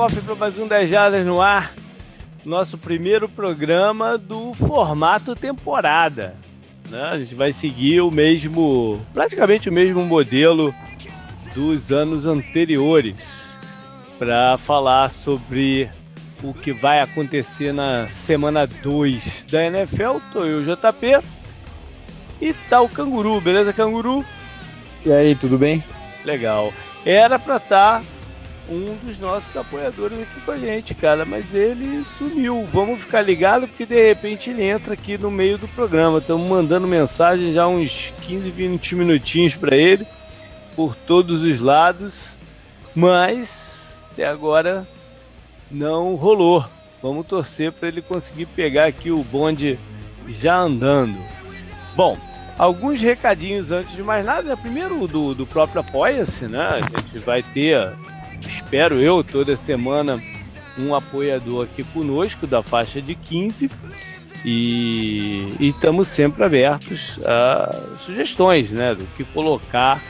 Cofre para mais um 10 Jardas no ar. Nosso primeiro programa do formato temporada. Né? A gente vai seguir o mesmo, praticamente o mesmo modelo dos anos anteriores para falar sobre o que vai acontecer na semana 2 da NFL. Tô eu, JP. E tá o Canguru, beleza, Canguru? E aí, tudo bem? Legal. Era pra estar tá um dos nossos apoiadores aqui com a gente, cara, mas ele sumiu. Vamos ficar ligado porque de repente ele entra aqui no meio do programa. Estamos mandando mensagem já uns 15, 20 minutinhos para ele por todos os lados, mas até agora não rolou. Vamos torcer para ele conseguir pegar aqui o bonde já andando. Bom, alguns recadinhos antes de mais nada. Primeiro do, do próprio Apoia-se, né? A gente vai ter, espero eu, toda semana um apoiador aqui conosco da faixa de 15 e estamos sempre abertos a sugestões, né? Do que colocar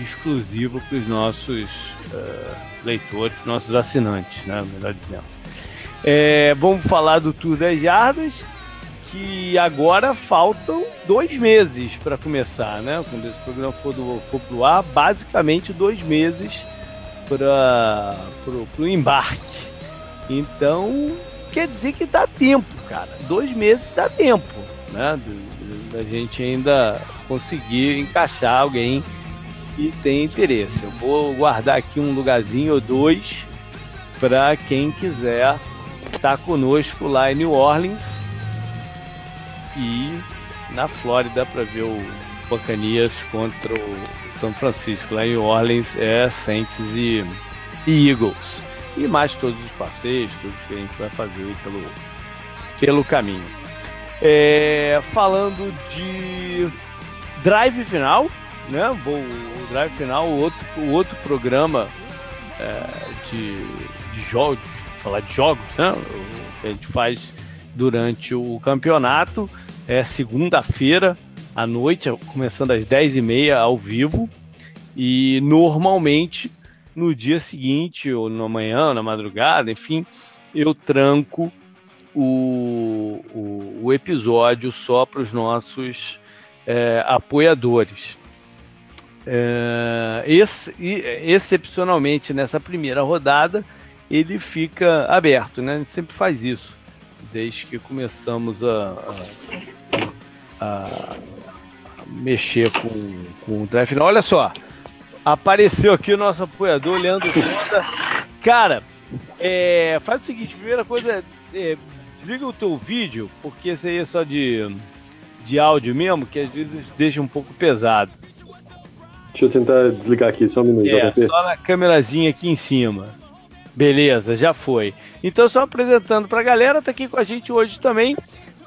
exclusivo para os nossos uh, leitores, nossos assinantes, né? Melhor dizendo. É, vamos falar do Tour das Jardas que agora faltam dois meses para começar, né? Quando esse programa for, do, for pro ar, basicamente dois meses para o embarque. Então, quer dizer que dá tempo, cara. Dois meses dá tempo, né? Da gente ainda conseguir encaixar alguém que tem interesse. Eu vou guardar aqui um lugarzinho ou dois para quem quiser estar conosco lá em New Orleans e na Flórida para ver o Buccaneers contra o São Francisco. Lá em Orleans é Saints e, e Eagles. E mais todos os passeios, tudo que a gente vai fazer pelo, pelo caminho. É, falando de drive final, né? O drive final, o outro, o outro programa é, de, de jogos, falar de jogos, né? O que a gente faz durante o campeonato. É segunda-feira à noite, começando às 10h30 ao vivo. E normalmente no dia seguinte, ou na manhã, na madrugada, enfim, eu tranco o, o, o episódio só para os nossos é, apoiadores. É, esse, excepcionalmente nessa primeira rodada, ele fica aberto, né? A gente sempre faz isso desde que começamos a, a, a mexer com, com o draft. Olha só, apareceu aqui o nosso apoiador, Leandro Fonda. Cara, é, faz o seguinte, primeira coisa, é, liga o teu vídeo, porque esse aí é só de, de áudio mesmo, que às vezes deixa um pouco pesado. Deixa eu tentar desligar aqui, só um minuto. É, só na câmerazinha aqui em cima. Beleza, já foi. Então, só apresentando para a galera, tá aqui com a gente hoje também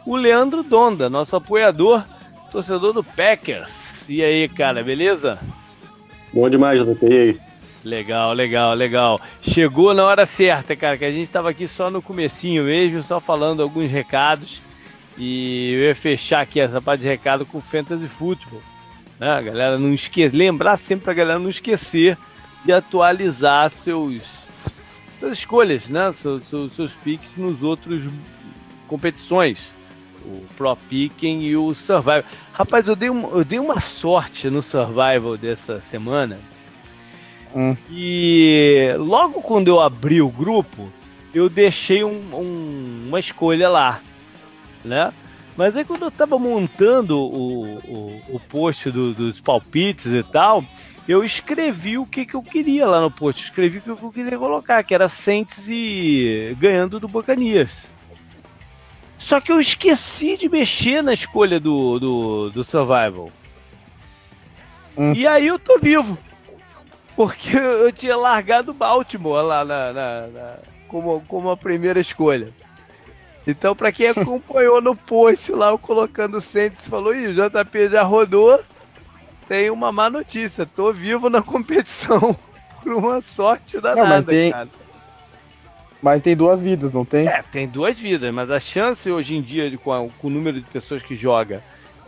o Leandro Donda, nosso apoiador, torcedor do Packers. E aí, cara, beleza? Bom demais, JP. E aí? Legal, legal, legal. Chegou na hora certa, cara, que a gente estava aqui só no comecinho mesmo, só falando alguns recados. E eu ia fechar aqui essa parte de recado com Fantasy Football. Né? A galera não esquecer, lembrar sempre a galera não esquecer de atualizar seus suas escolhas, né? Seus, seus, seus picks nos outros competições. O Pro Picking e o Survival. Rapaz, eu dei, um, eu dei uma sorte no Survival dessa semana. Hum. E logo quando eu abri o grupo, eu deixei um, um, uma escolha lá, né? Mas aí quando eu tava montando o, o, o post do, dos palpites e tal, eu escrevi o que, que eu queria lá no post. Escrevi o que eu queria colocar, que era Saints e ganhando do Bocanias. Só que eu esqueci de mexer na escolha do, do, do Survival. Hum. E aí eu tô vivo. Porque eu tinha largado Baltimore lá na, na, na como, como a primeira escolha. Então, para quem acompanhou no post lá, eu colocando o Saints, falou: Ih, o JP já rodou tem uma má notícia. Tô vivo na competição por uma sorte danada, não, mas tem... cara. Mas tem duas vidas, não tem? É, tem duas vidas, mas a chance hoje em dia, com, a, com o número de pessoas que joga,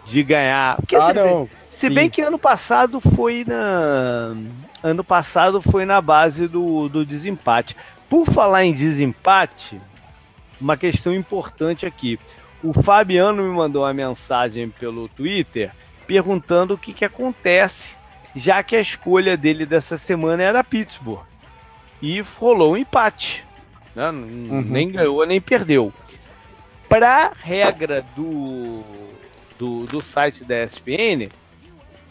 de ganhar. Porque, ah, se, não. se bem que ano passado foi na. ano passado foi na base do, do desempate. Por falar em desempate, uma questão importante aqui. O Fabiano me mandou uma mensagem pelo Twitter perguntando o que, que acontece, já que a escolha dele dessa semana era Pittsburgh. E rolou um empate. Né? Uhum. Nem ganhou, nem perdeu. Para regra do, do, do site da ESPN,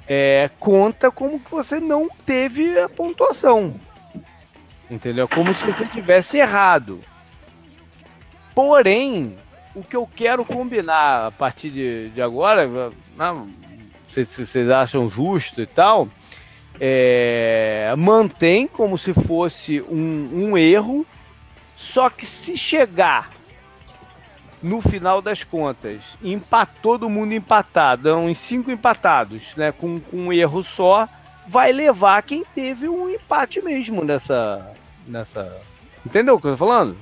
é, conta como que você não teve a pontuação. Entendeu? Como se você tivesse errado. Porém, o que eu quero combinar a partir de, de agora, não, sei se vocês acham justo e tal, é, mantém como se fosse um, um erro, só que se chegar no final das contas, empatou todo mundo empatado, uns cinco empatados, né, com, com um erro só, vai levar quem teve um empate mesmo nessa, nessa, entendeu o que eu tô falando?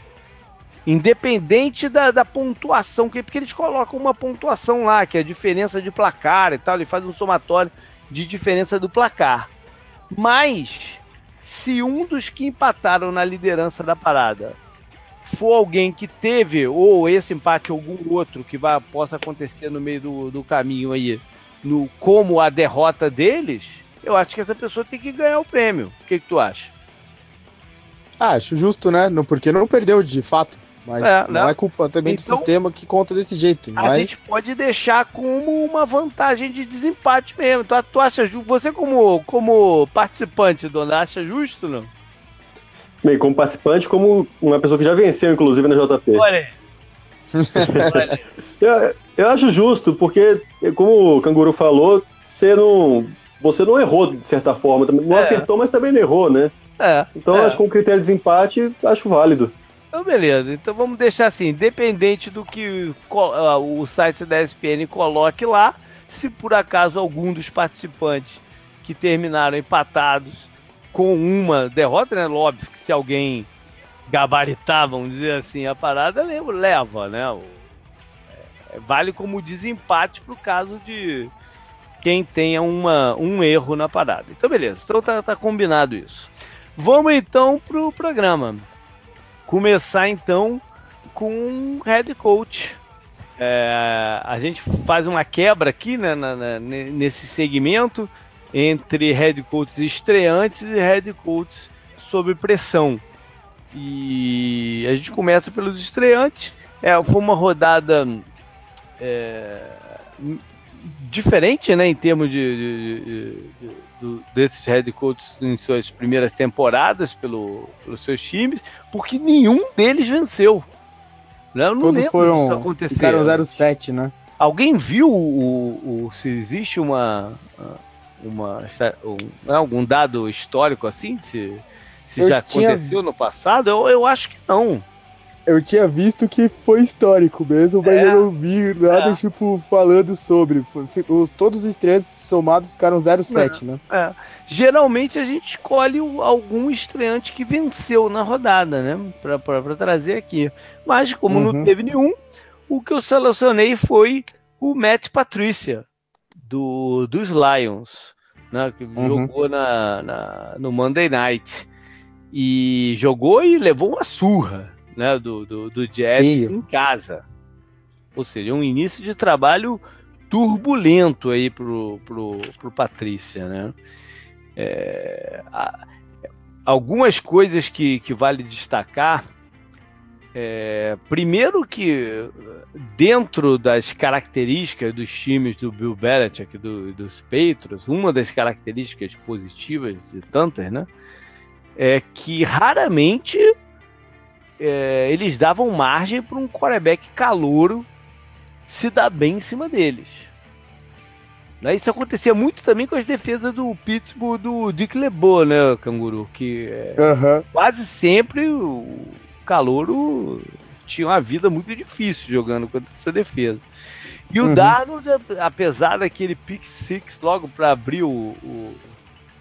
Independente da, da pontuação, porque eles colocam uma pontuação lá, que é a diferença de placar e tal, ele faz um somatório de diferença do placar. Mas, se um dos que empataram na liderança da parada for alguém que teve, ou esse empate, algum outro que vai, possa acontecer no meio do, do caminho aí, no, como a derrota deles, eu acho que essa pessoa tem que ganhar o prêmio. O que, que tu acha? Ah, acho justo, né? Porque não perdeu de fato. Mas é, não né? é culpa também então, do sistema que conta desse jeito. A mas... gente pode deixar como uma vantagem de desempate mesmo. Tu, tu acha Você, como, como participante, dona, acha justo não? Bem, como participante, como uma pessoa que já venceu, inclusive, na JP. Olha eu, eu acho justo, porque, como o Canguru falou, você não, você não errou, de certa forma. Não é. acertou, mas também não errou, né? É, então, é. acho que com o critério de desempate, acho válido. Então, beleza. Então, vamos deixar assim: independente do que o site da ESPN coloque lá, se por acaso algum dos participantes que terminaram empatados com uma derrota, né? Óbvio que se alguém gabaritar, vamos dizer assim, a parada, leva, né? É, vale como desempate pro caso de quem tenha uma, um erro na parada. Então, beleza. Então, tá, tá combinado isso. Vamos então pro programa começar então com head coach. É, a gente faz uma quebra aqui né, na, na, nesse segmento entre head coaches estreantes e head coaches sob pressão. E a gente começa pelos estreantes. É, foi uma rodada é, diferente, né, em termos de, de, de, de, desses head coaches em suas primeiras temporadas pelo, pelos seus times, porque nenhum deles venceu. Né? Eu não Todos foram isso acontecer. Ficaram 0-7, né? Alguém viu o, o, se existe uma uma um, né, algum dado histórico assim se, se já tinha... aconteceu no passado? Eu, eu acho que não eu tinha visto que foi histórico mesmo, mas é, eu não vi nada, é. tipo, falando sobre. Os, todos os estreantes somados ficaram 0,7, é, né? É. Geralmente a gente escolhe algum estreante que venceu na rodada, né? Pra, pra, pra trazer aqui. Mas, como uhum. não teve nenhum, o que eu selecionei foi o Matt Patricia, do, dos Lions, né? Que uhum. jogou na, na, no Monday Night. E jogou e levou uma surra né, do, do, do Jets Sim. em casa. Ou seja, um início de trabalho turbulento aí pro, pro, pro Patrícia, né? É, a, algumas coisas que, que vale destacar. É, primeiro que dentro das características dos times do Bill Belichick do, dos Patriots, uma das características positivas de tantas, né, é que raramente é, eles davam margem para um quarterback calouro se dar bem em cima deles. Né? Isso acontecia muito também com as defesas do Pittsburgh do Dick LeBeau, né, Canguru? Que é, uhum. quase sempre o calouro tinha uma vida muito difícil jogando contra essa defesa. E o uhum. Darnold, apesar daquele pick six logo para abrir o, o,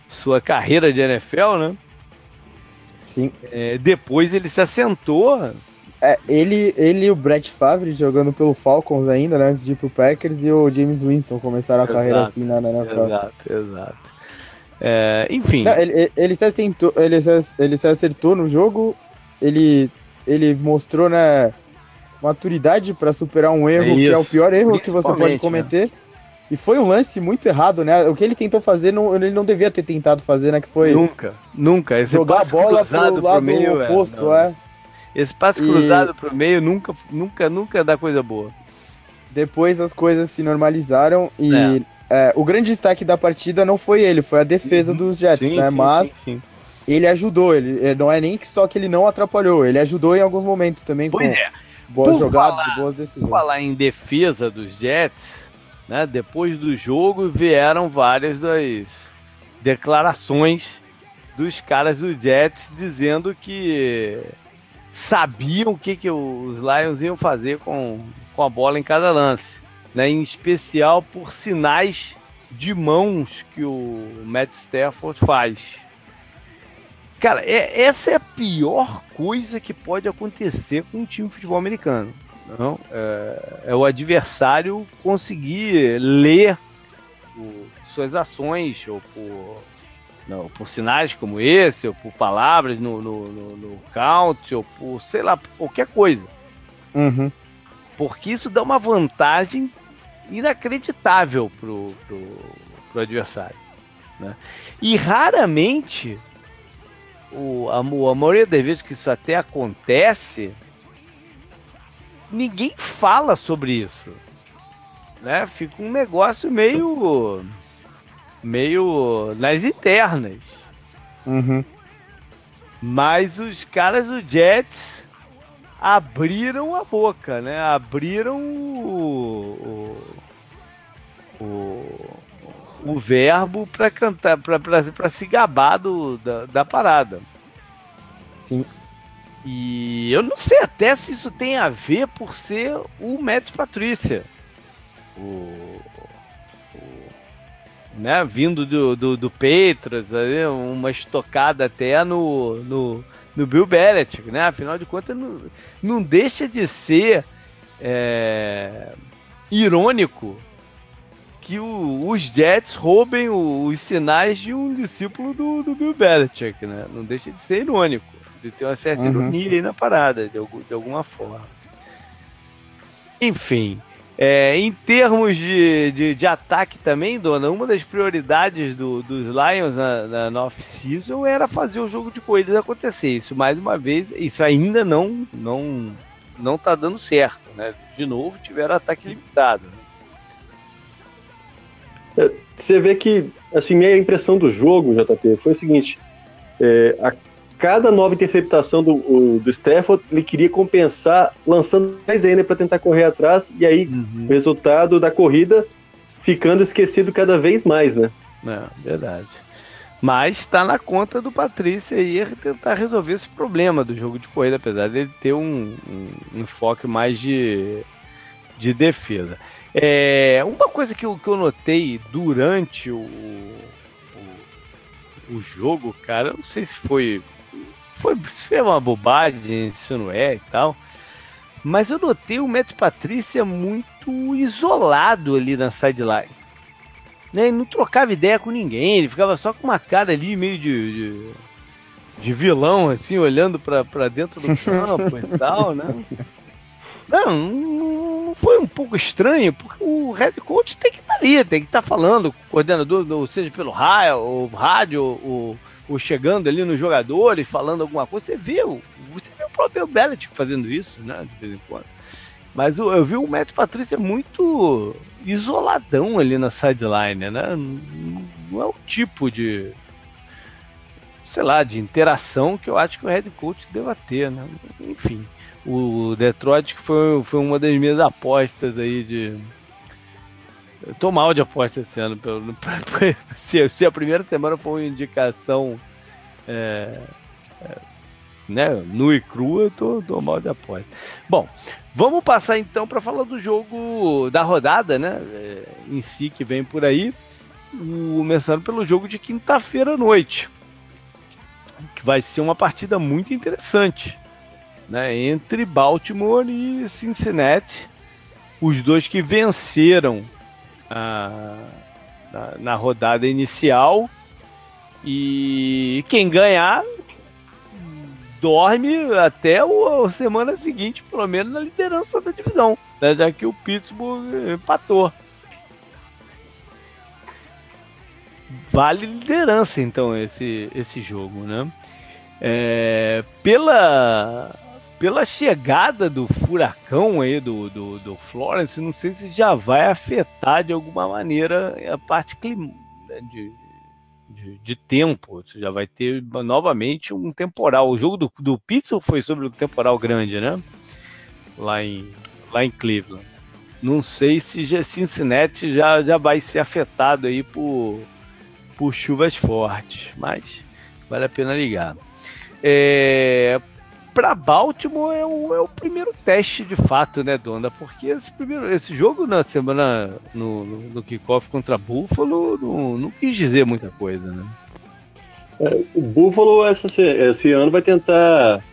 sua carreira de NFL, né? Sim. É, depois ele se assentou. É, ele, ele e o Brett Favre jogando pelo Falcons ainda, né, antes de ir pro Packers, e o James Winston começaram a exato, carreira assim na, NFL. Exato, exato. É, enfim. Não, ele, ele, se acertou, ele, se, ele se acertou no jogo, ele, ele mostrou né, maturidade para superar um erro é que é o pior erro que você pode cometer. Né? E foi um lance muito errado, né? O que ele tentou fazer, não, ele não devia ter tentado fazer, né? Que foi. Nunca, nunca. Esse jogar a bola pro lado pro meio, é, oposto, é. Esse passe e... cruzado pro meio nunca, nunca, nunca dá coisa boa. Depois as coisas se normalizaram e é. É, o grande destaque da partida não foi ele, foi a defesa uhum. dos Jets, sim, né? Sim, Mas sim, ele ajudou, ele é, não é nem que só que ele não atrapalhou, ele ajudou em alguns momentos também pois com é. boas por jogadas falar, boas decisões. Falar em defesa dos Jets, né? Depois do jogo vieram várias das declarações dos caras do Jets dizendo que sabiam o que, que os Lions iam fazer com, com a bola em cada lance, né? em especial por sinais de mãos que o Matt Stafford faz. Cara, é, essa é a pior coisa que pode acontecer com um time de futebol americano. Não, é, é o adversário conseguir ler por suas ações ou por, não, por sinais como esse, ou por palavras no, no, no, no count, ou por, sei lá, qualquer coisa. Uhum. Porque isso dá uma vantagem inacreditável pro, pro, pro adversário. Né? E raramente, o, a, a maioria das vezes que isso até acontece, ninguém fala sobre isso. Né? Fica um negócio meio. meio nas internas. Uhum. Mas os caras do Jets abriram a boca, né? Abriram o, o, o, o verbo para cantar, para se gabar do, da, da parada. Sim. E eu não sei até se isso tem a ver por ser o Matt Patrícia. O, o, né, vindo do, do, do Patriots, uma estocada até no, no, no Bill Belichick, né? Afinal de contas, não, não deixa de ser é, irônico que o, os Jets roubem o, os sinais de um discípulo do, do Bill Belichick, né? Não deixa de ser irônico de ter uma certa uhum. ironia aí na parada, de, de alguma forma. Enfim, é, em termos de, de, de, ataque também, Dona, uma das prioridades do, dos Lions na, na, off-season era fazer o jogo de corridas acontecer. Isso, mais uma vez, isso ainda não não não tá dando certo, né? De novo, tiveram ataque limitado. É, você vê que, assim, minha impressão do jogo, JP, foi o seguinte: é, a cada nova interceptação do, o, do Stafford, ele queria compensar lançando mais ainda para tentar correr atrás, e aí uhum. o resultado da corrida ficando esquecido cada vez mais, né? É, verdade. Mas está na conta do Patrícia aí tentar resolver esse problema do jogo de corrida, apesar dele ter um, um, um enfoque mais de, de defesa. É, uma coisa que eu, que eu notei durante o, o, o jogo, cara, não sei se foi foi, foi uma bobagem, isso não é e tal. Mas eu notei o Matt Patrícia muito isolado ali na sideline. Né? Ele não trocava ideia com ninguém, ele ficava só com uma cara ali meio de, de, de vilão, assim, olhando para dentro do campo e tal, né? Não, não foi um pouco estranho, porque o head coach tem que estar ali, tem que estar falando com o coordenador, ou seja, pelo rádio, ou rádio, ou ou chegando ali nos jogadores, falando alguma coisa, você vê, você vê o próprio Belichick fazendo isso, né, de vez em quando. Mas eu, eu vi o Matt Patrícia muito isoladão ali na sideline, né? Não é o tipo de, sei lá, de interação que eu acho que o head coach deva ter, né? Enfim, o Detroit foi, foi uma das minhas apostas aí de eu tô mal de aposta esse ano. Pra, pra, se, se, a primeira semana for uma indicação é, é, né, nua e crua, eu tô, tô mal de aposta. Bom, vamos passar então para falar do jogo da rodada, né? É, em si que vem por aí. Começando pelo jogo de quinta-feira à noite. Que vai ser uma partida muito interessante. Né, entre Baltimore e Cincinnati. Os dois que venceram na, na rodada inicial E quem ganhar dorme até a semana seguinte, pelo menos na liderança da divisão, né? já que o Pittsburgh empatou. Vale liderança então esse, esse jogo, né? É, pela pela chegada do furacão aí do, do, do, Florence, não sei se já vai afetar de alguma maneira a parte clima, né, de, de, de, tempo. Você já vai ter novamente um temporal. O jogo do, do Pixel foi sobre um temporal grande, né? Lá em, lá em Cleveland. Não sei se Cincinnati já, já vai ser afetado aí por, por chuvas fortes, mas vale a pena ligar. É, para Baltimore é o, é o, primeiro teste de fato, né, Donda? Porque esse, primeiro, esse jogo na semana no, no, no kickoff contra Buffalo não, não, quis dizer muita coisa, né? É, o Buffalo essa, esse ano vai tentar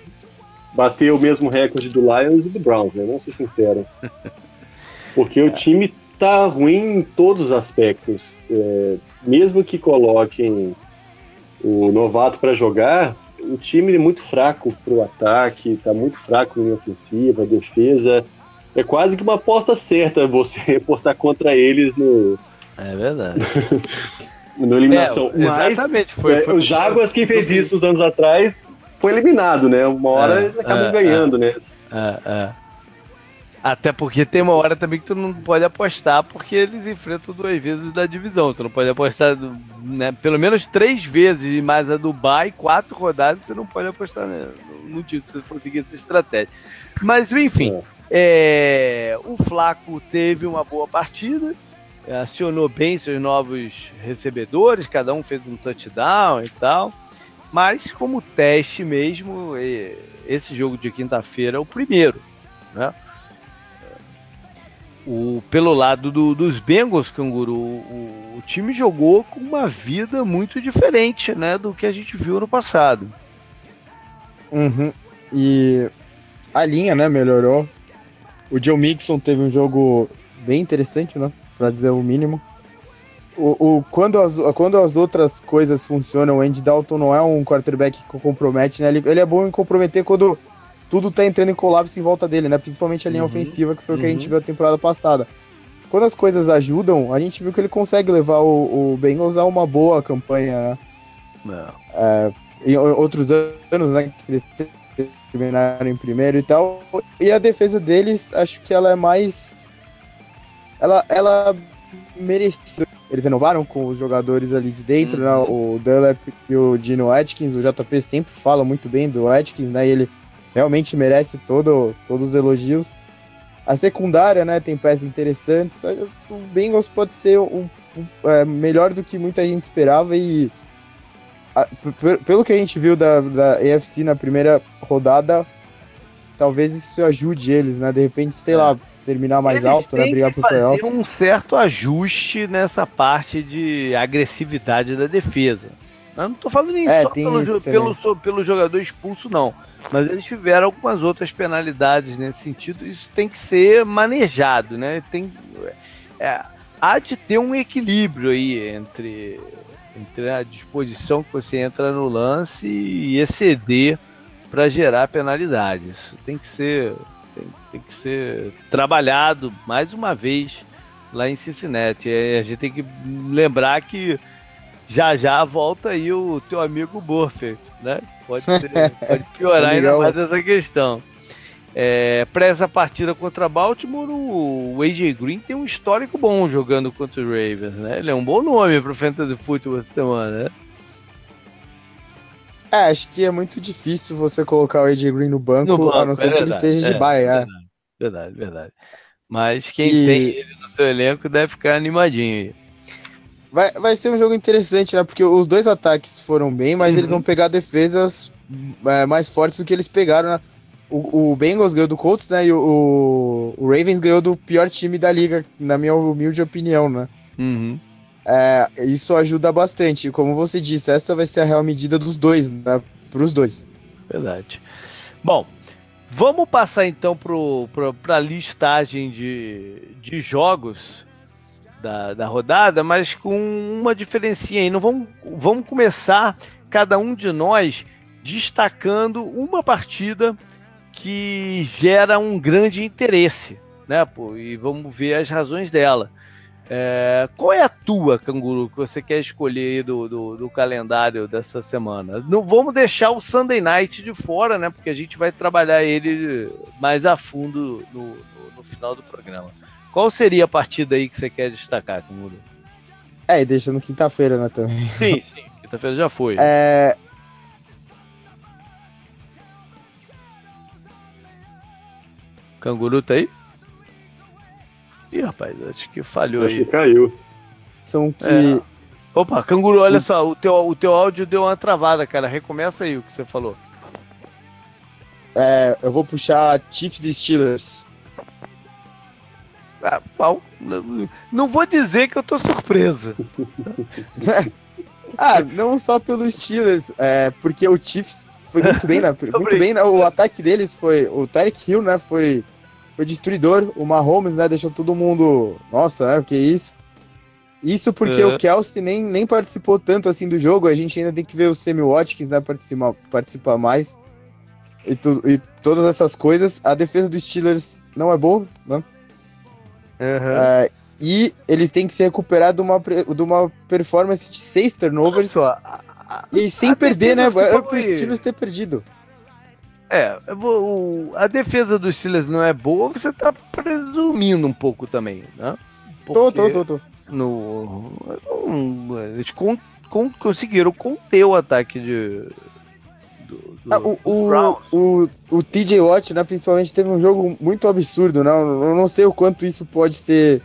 bater o mesmo recorde do Lions e do Browns, né? Vamos ser sinceros. Porque é. o time tá ruim em todos os aspectos. É, mesmo que coloquem o novato para jogar, o time é muito fraco pro ataque, tá muito fraco em ofensiva, defesa. É quase que uma aposta certa você apostar contra eles no. É verdade. no eliminação. É, Mas exatamente, foi, foi, é, o Jaguars quem fez isso uns anos atrás foi eliminado, né? Uma hora é, eles acabam é, ganhando, né? É, é. Até porque tem uma hora também que tu não pode apostar, porque eles enfrentam duas vezes da divisão. Tu não pode apostar né, pelo menos três vezes, mais a Dubai, quatro rodadas, você não pode apostar né, no título, se você for seguir essa estratégia. Mas, enfim, é. O Flaco teve uma boa partida, acionou bem seus novos recebedores, cada um fez um touchdown e tal. Mas, como teste mesmo, é, esse jogo de quinta-feira é o primeiro. Né? O, pelo lado do, dos Bengals, Canguru, o, o, time jogou com uma vida muito diferente né, do que a gente viu no passado. Uhum. E a linha né, melhorou. O Joe Mixon teve um jogo bem interessante, né? Pra dizer o mínimo. O, o, quando, as, quando as outras coisas funcionam, o Andy Dalton não é um quarterback que compromete, né? Ele, ele é bom em comprometer quando tudo tá entrando em colapso em volta dele, né? Principalmente a linha uhum, ofensiva, que foi o que a gente uhum. viu a temporada passada. Quando as coisas ajudam, a gente viu que ele consegue levar o, o Bengals a uma boa campanha, né? É, em outros anos, né? Que eles terminaram em primeiro e tal. E a defesa deles, acho que ela é mais. Ela, ela mereceu. Eles renovaram com os jogadores ali de dentro, né? uhum. né? O Dunlap e o Dino Atkins. O JP sempre fala muito bem do Atkins, né? E ele realmente merece todo, todos os elogios. A secundária, né, tem peças interessantes. O Bengals pode ser um, é, melhor do que muita gente esperava e a, pelo que a gente viu da, da AFC na primeira rodada, talvez isso ajude eles, né? De repente, sei é. lá, terminar mais eles alto, né? Brigar pro playoffs. um certo ajuste nessa parte de agressividade da defesa. Eu não tô falando nem é, só pelo, pelo, pelo, jogador expulso, não. Mas eles tiveram algumas outras penalidades nesse sentido. Isso tem que ser manejado, né? Tem, é, há de ter um equilíbrio aí entre, entre a disposição que você entra no lance e exceder para gerar penalidades. Isso tem que ser tem, tem, que ser trabalhado mais uma vez lá em Cincinnati. a gente tem que lembrar que já já volta aí o teu amigo Buffett, né? Pode, ser, pode piorar ainda mais essa questão. É, para essa partida contra Baltimore, o AJ Green tem um histórico bom jogando contra o Ravens, né? Ele é um bom nome para o Fantasy Football essa semana, né? É, acho que é muito difícil você colocar o AJ Green no banco, no banco a não ser é que ele esteja de é, baia. É. Verdade, verdade, verdade. Mas quem e... tem ele no seu elenco deve ficar animadinho aí. Vai, vai ser um jogo interessante, né? Porque os dois ataques foram bem, mas uhum. eles vão pegar defesas é, mais fortes do que eles pegaram, né? O, o Bengals ganhou do Colts, né? E o, o, Ravens ganhou do pior time da liga, na minha humilde opinião, né? Uhum. É, isso ajuda bastante. Como você disse, essa vai ser a real medida dos dois, né? Pros dois. Verdade. Bom, vamos passar então para a listagem de, de jogos da, da rodada, mas com uma diferencinha aí. Não vamos, vamos começar cada um de nós destacando uma partida que gera um grande interesse, né? Pô, e vamos ver as razões dela. É, qual é a tua, canguru, que você quer escolher do, do, do, calendário dessa semana? Não vamos deixar o Sunday Night de fora, né? Porque a gente vai trabalhar ele mais a fundo no, no, no final do programa. Qual seria a partida aí que você quer destacar, canguru? É, e deixa no quinta-feira, né, também. Sim, sim. Quinta-feira já foi. É... Canguru tá aí? Ih, rapaz, acho que falhou acho aí. Que caiu. São que. É. Opa, canguru, olha só, o teu, o teu áudio deu uma travada, cara. Recomeça aí o que você falou. É, eu vou puxar Chiefs e Steelers. Ah, pau. Não vou dizer que eu tô surpreso. ah, não só pelos Steelers, é, porque o Chiefs foi muito bem, né? muito bem, né? O ataque deles foi. O Tarek Hill, né? Foi foi destruidor. O Mahomes, né, deixou todo mundo. Nossa, né, o que é isso? Isso porque o Kelsey nem, nem participou tanto assim do jogo. A gente ainda tem que ver o Sammy Watkins né, participar, participar mais. E, tu, e todas essas coisas. A defesa dos Steelers não é boa, né? Uhum. É, e eles têm que se recuperar de uma, de uma performance de seis turnovers. Nossa, a, a, e sem perder, né? Era pro Steelers ter perdido. É, o, a defesa dos Steelers não é boa, você tá presumindo um pouco também, né? Porque tô, tô, tô, tô. No, eles con, con, conseguiram conter o ataque de. Ah, o, o, o, o, TJ Watt, né, principalmente, teve um jogo muito absurdo, né? Eu não sei o quanto isso pode ser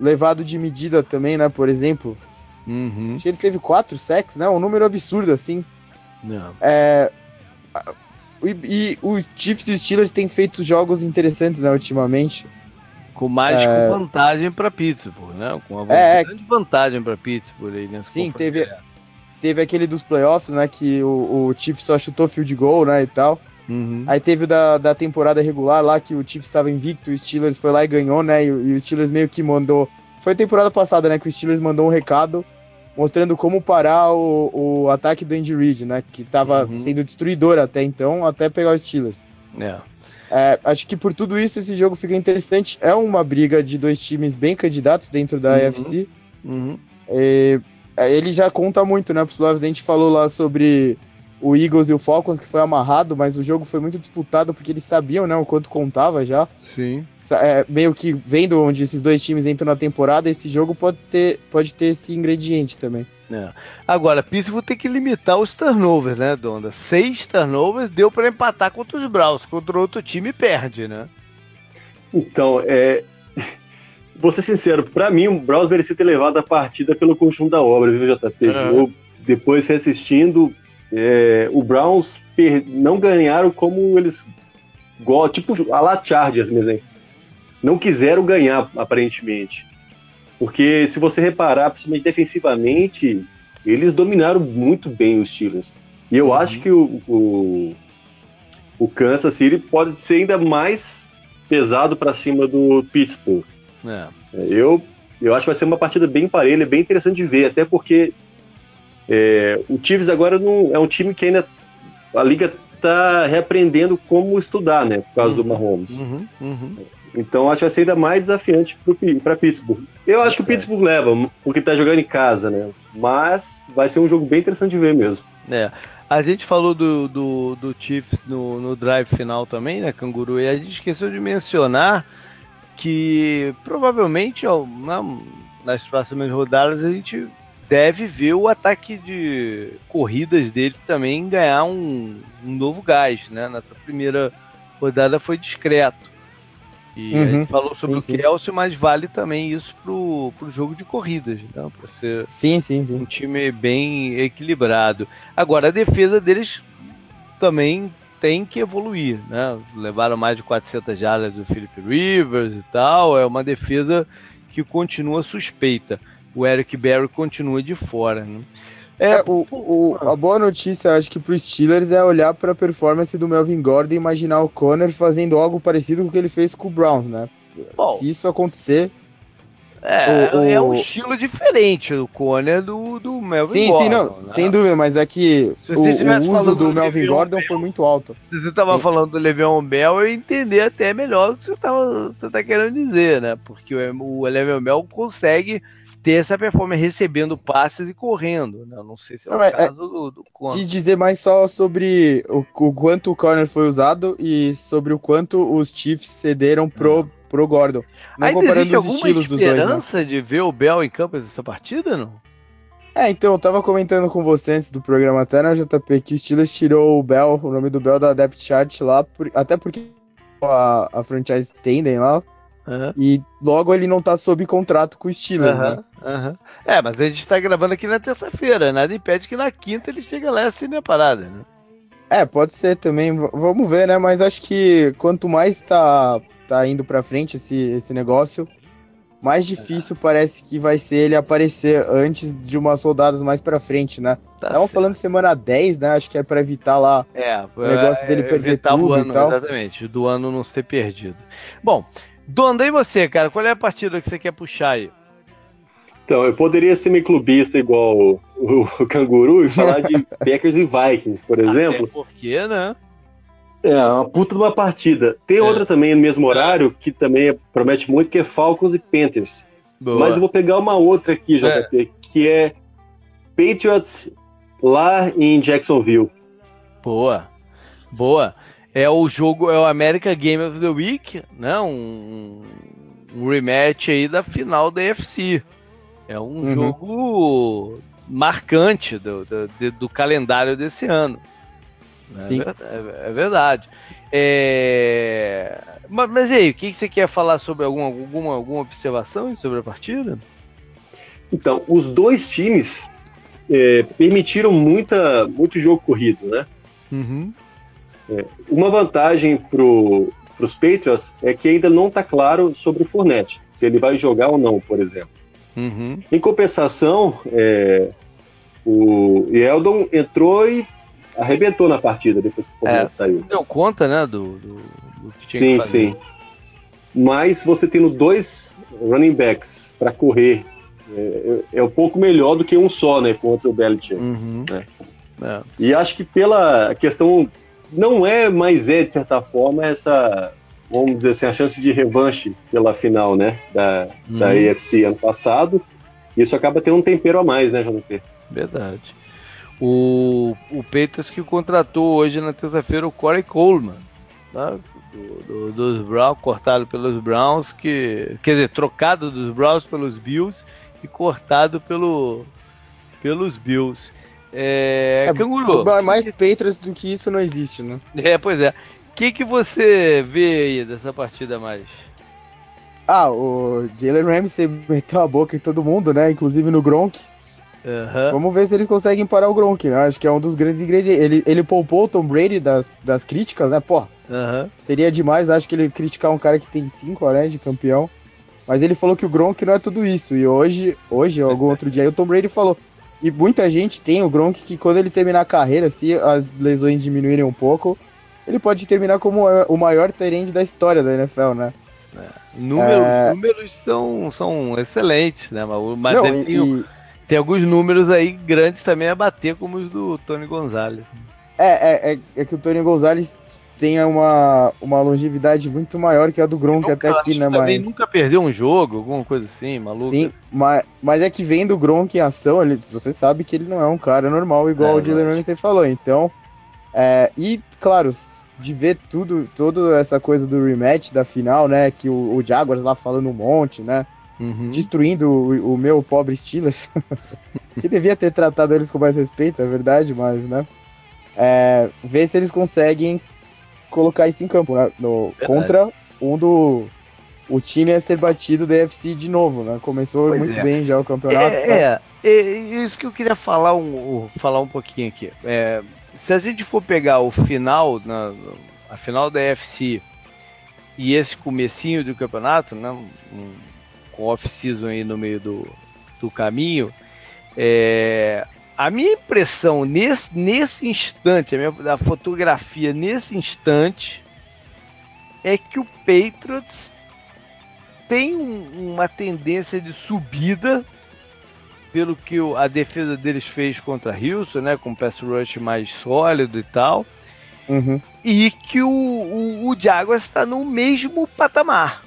levado de medida também, né? Por exemplo. Uhum. Acho que ele teve quatro sacks, né? Um número absurdo, assim. Não. É, e, e os Chiefs e os Steelers têm feito jogos interessantes, né, ultimamente. Com mais é... com vantagem para Pittsburgh, né? Com uma é, é. grande vantagem para Pittsburgh aí nesse Sim, teve, teve aquele dos playoffs, né? Que o, o Chiefs só chutou field goal, né? E tal. Uhum. Aí teve o da, da temporada regular lá, que o Chiefs estava invicto, o Steelers foi lá e ganhou, né? E, e o Steelers meio que mandou. Foi a temporada passada, né? Que o Steelers mandou um recado mostrando como parar o, o ataque do Andy Reid, né? Que estava uhum. sendo destruidor até então, até pegar os Steelers. É. É, acho que por tudo isso esse jogo fica interessante. É uma briga de dois times bem candidatos dentro da uhum. AFC. Uhum. É, ele já conta muito, né? Playoffs, a gente falou lá sobre o Eagles e o Falcons, que foi amarrado, mas o jogo foi muito disputado porque eles sabiam né, o quanto contava já. Sim. É, meio que vendo onde esses dois times entram na temporada, esse jogo pode ter, pode ter esse ingrediente também. É. Agora, Pittsburgh tem que limitar os turnovers, né, Donda? Seis turnovers deu para empatar contra os Browns, contra outro time perde, né? Então, é. Vou ser sincero, para mim o Browns merecia ter levado a partida pelo conjunto da obra, viu, JP? Eu, depois reassistindo, é, o Browns não ganharam como eles tipo a la Chargers mesmo. Não quiseram ganhar, aparentemente. Porque se você reparar, principalmente defensivamente, eles dominaram muito bem os Steelers. E eu uhum. acho que o, o, o, Kansas City pode ser ainda mais pesado para cima do Pittsburgh. É. Eu, eu acho que vai ser uma partida bem parelha, bem interessante de ver, até porque é, o Chiefs agora não é um time que ainda a liga está reaprendendo como estudar, né, por causa uhum, do Mahomes. Uhum, uhum. Então acho que vai ser ainda mais desafiante para Pittsburgh. Eu acho que o Pittsburgh leva, porque está jogando em casa, né? Mas vai ser um jogo bem interessante de ver mesmo. É. A gente falou do, do, do Chiefs no, no drive final também, né, Canguru? E a gente esqueceu de mencionar que provavelmente ó, na, nas próximas rodadas a gente deve ver o ataque de corridas dele também ganhar um, um novo gás, né? Nessa primeira rodada foi discreto. E uhum, a gente falou sobre sim, o Kelsey, mas vale também isso pro, pro jogo de corridas, né? Para ser sim, sim, sim. um time bem equilibrado. Agora, a defesa deles também tem que evoluir, né? Levaram mais de 400 jardas do Philip Rivers e tal, é uma defesa que continua suspeita o Eric Berry continua de fora. Né? É, é o, o, a boa notícia, acho que para os Steelers é olhar para a performance do Melvin Gordon e imaginar o Conner fazendo algo parecido com o que ele fez com o Browns, né? Bom, Se isso acontecer. É, o, o... é um estilo diferente do Conner do, do Melvin sim, Gordon. Sim, não, né? sem dúvida, mas é que o, o uso do, do Melvin Gordon Bell, foi muito alto. Se você estava falando do Le'Veon Bell, eu entendi até melhor o que você, tava, você tá querendo dizer, né? Porque o, o Le'Veon Bell consegue ter essa performance recebendo passes e correndo. Né? Não sei se é o não, é, caso é, do, do Conner. Quis dizer mais só sobre o, o, quanto o Conner foi usado e sobre o quanto os Chiefs cederam pro, uhum. pro Gordon. Não Ainda os estilos dos dois. Né? esperança de ver o Bell em campo nessa partida, não? É, então, eu tava comentando com você antes do programa até na JP que o Steelers tirou o Bell, o nome do Bell da depth chart lá, por, até porque a, a franchise tendem lá, Uhum. E logo ele não tá sob contrato com o Steelers, uhum. né? Uhum. É, mas a gente tá gravando aqui na terça-feira, nada impede que na quinta ele chegue lá e assine a parada, né? É, pode ser também, vamos ver, né? Mas acho que quanto mais tá, tá indo pra frente esse, esse negócio, mais difícil parece que vai ser ele aparecer antes de umas rodadas mais pra frente, né? Estavam tá falando semana 10, né? Acho que é pra evitar lá é, o negócio é, dele perder tudo ano, e tal. Exatamente, do ano não ser perdido. Bom, Donda, e você, cara? Qual é a partida que você quer puxar aí? Então, eu poderia ser meio clubista igual o, o, o Canguru e falar de Packers e Vikings, por exemplo. Até porque, né? É, uma puta de uma partida. Tem é. outra também no mesmo horário, que também promete muito, que é Falcons e Panthers. Boa. Mas eu vou pegar uma outra aqui, JP, é. que é Patriots lá em Jacksonville. Boa. Boa é o jogo, é o America Game of the Week, né? Um, um rematch aí da final da UFC. É um uhum. jogo marcante do, do, do, calendário desse ano. É Sim. É, é verdade. É... Mas, mas e aí, o que você quer falar sobre alguma, alguma, alguma observação sobre a partida? Então, os dois times é, permitiram muita, muito jogo corrido, né? Uhum. É, uma vantagem para os Patriots é que ainda não está claro sobre o Fournette, se ele vai jogar ou não, por exemplo. Uhum. Em compensação, é, o Eldon entrou e arrebentou na partida depois que o Fournette é, saiu. Deu conta, né, do, do, do que tinha sim, que fazer. Sim, Mas você tendo dois running backs para correr é, é, um pouco melhor do que um só, né, contra o Belichick. Uhum. Né? É. E acho que pela questão não é, mas é, de certa forma, essa, vamos dizer assim, a chance de revanche pela final, né, da, uhum. da AFC ano passado. Isso acaba tendo um tempero a mais, né, JP? Verdade. O, o Peters que contratou hoje na terça-feira o Corey Coleman, tá? do, do, dos Browns, cortado pelos Browns, que quer dizer, trocado dos Browns pelos Bills e cortado pelo, pelos Bills. É, é canguru. Mais que... Patriots do que isso não existe, né? É, pois é. O que, que você vê aí dessa partida mais? Ah, o Jalen Ramsey meteu a boca em todo mundo, né? Inclusive no Gronk. Uhum. Vamos ver se eles conseguem parar o Gronk, né? Acho que é um dos grandes ingredientes. Ele, ele poupou o Tom Brady das, das críticas, né? Pô, uhum. seria demais, acho que ele criticar um cara que tem cinco anéis de campeão. Mas ele falou que o Gronk não é tudo isso. E hoje, hoje, algum outro dia, o Tom Brady falou: e muita gente tem o Gronk que quando ele terminar a carreira, se as lesões diminuírem um pouco, ele pode terminar como o maior terende da história da NFL, né? É. Números, é... números são, são excelentes, né? Mas Não, tem, e... tem alguns números aí grandes também a bater, como os do Tony Gonzalez. É, é, é, é que o Tony Gonzalez tenha uma, uma longevidade muito maior que a do Gronk nunca, até aqui, né? Mas nunca perdeu um jogo, alguma coisa assim, maluco. Sim, mas, mas é que vendo o Gronk em ação, ele, você sabe que ele não é um cara normal igual é, o Jalen Ramsey falou. Então, é, e claro, de ver tudo, toda essa coisa do rematch da final, né? Que o, o Jaguars lá falando um monte, né? Uhum. Destruindo o, o, meu pobre Steelers. que devia ter tratado eles com mais respeito, é verdade, mas, né? É, ver se eles conseguem colocar isso em campo, né? No, contra um do. O time a ser batido da UFC de novo, né? Começou pois muito é. bem já o campeonato. É, tá? é, é, isso que eu queria falar um, falar um pouquinho aqui. É, se a gente for pegar o final, na, a final da UFC e esse comecinho do campeonato, né? Um, com off-season aí no meio do, do caminho, é, a minha impressão nesse, nesse instante, a minha a fotografia nesse instante, é que o Patriots tem um, uma tendência de subida pelo que a defesa deles fez contra Houston, né, com o pass rush mais sólido e tal, uhum. e que o, o, o Jaguars está no mesmo patamar.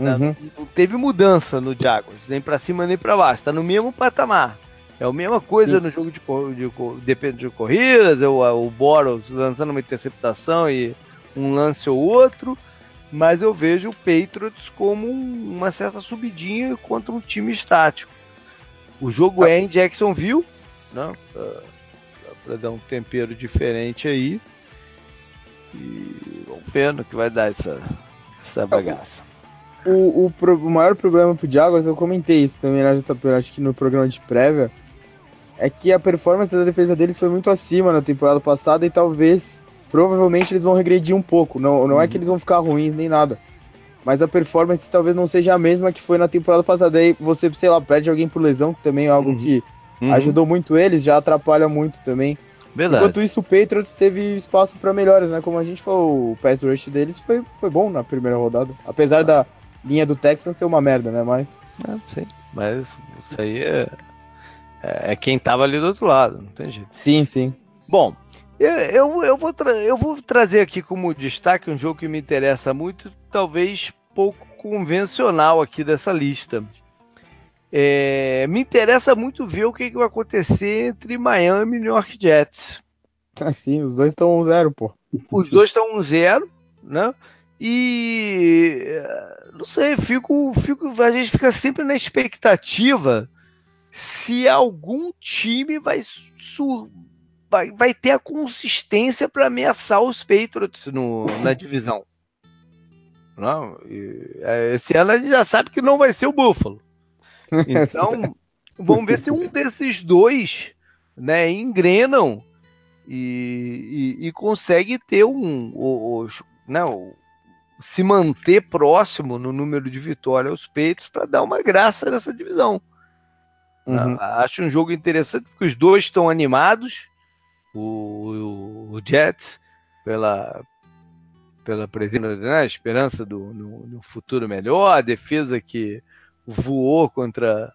Uhum. Não, teve mudança no Jaguars, nem para cima nem para baixo, está no mesmo patamar. É a mesma coisa Sim. no jogo de, de, de, depende de corridas, o, o Boros lançando uma interceptação e um lance ou outro, mas eu vejo o Patriots como uma certa subidinha contra um time estático. O jogo é em Jacksonville, né? Para dar um tempero diferente aí. E vamos ver no que vai dar essa, essa bagaça. O, o, o maior problema pro Jaguars, eu comentei isso também na JP, acho que no programa de prévia, é que a performance da defesa deles foi muito acima na temporada passada e talvez, provavelmente, eles vão regredir um pouco. Não, não uhum. é que eles vão ficar ruins nem nada. Mas a performance talvez não seja a mesma que foi na temporada passada. Aí você, sei lá, perde alguém por lesão, que também é algo uhum. que uhum. ajudou muito eles, já atrapalha muito também. Verdade. Enquanto isso, o Patriots teve espaço para melhores, né? Como a gente falou, o pass rush deles foi, foi bom na primeira rodada. Apesar ah. da linha do Texans ser uma merda, né? Mas. É, sim. Mas isso aí é é, é quem estava ali do outro lado, não tem jeito. Sim, sim. Bom, eu, eu, eu, vou eu vou trazer aqui como destaque um jogo que me interessa muito, talvez pouco convencional aqui dessa lista. É, me interessa muito ver o que, que, vai acontecer entre Miami e New York Jets. Assim, os dois estão 1-0, pô. Os dois estão 1-0, né? E não sei, fico, fico, a gente fica sempre na expectativa se algum time vai, sur, vai, vai ter a consistência para ameaçar os Patriots no, na divisão. Não, é, esse ano a gente já sabe que não vai ser o Buffalo. Então, vamos ver se um desses dois né, engrenam e, e, e consegue ter um. O, o, né, o, se manter próximo no número de vitórias aos peitos para dar uma graça nessa divisão. Uhum. Acho um jogo interessante porque os dois estão animados. O, o, o Jets pela pela presença, né, esperança do no, no, futuro melhor, a defesa que voou contra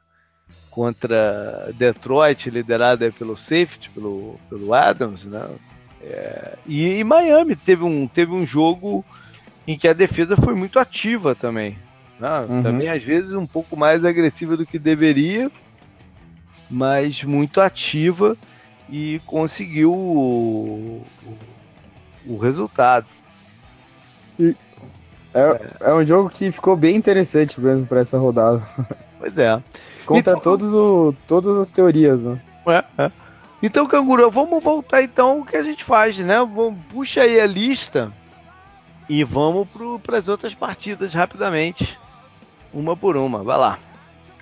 contra Detroit, liderada pelo safety, pelo, pelo Adams, né? É, e, e Miami teve um, teve um jogo em que a defesa foi muito ativa também. Né? Uhum. Também, às vezes, um pouco mais agressiva do que deveria, mas muito ativa e conseguiu o, o, o resultado. E é, é. é, um jogo que ficou bem interessante mesmo para essa rodada. Pois é. Contra então, todos o, todas as teorias, né? É, é. Então, Canguru, vamos voltar então o que a gente faz, né? Vamos, puxa aí a lista e vamos para as outras partidas rapidamente, uma por uma. Vai lá.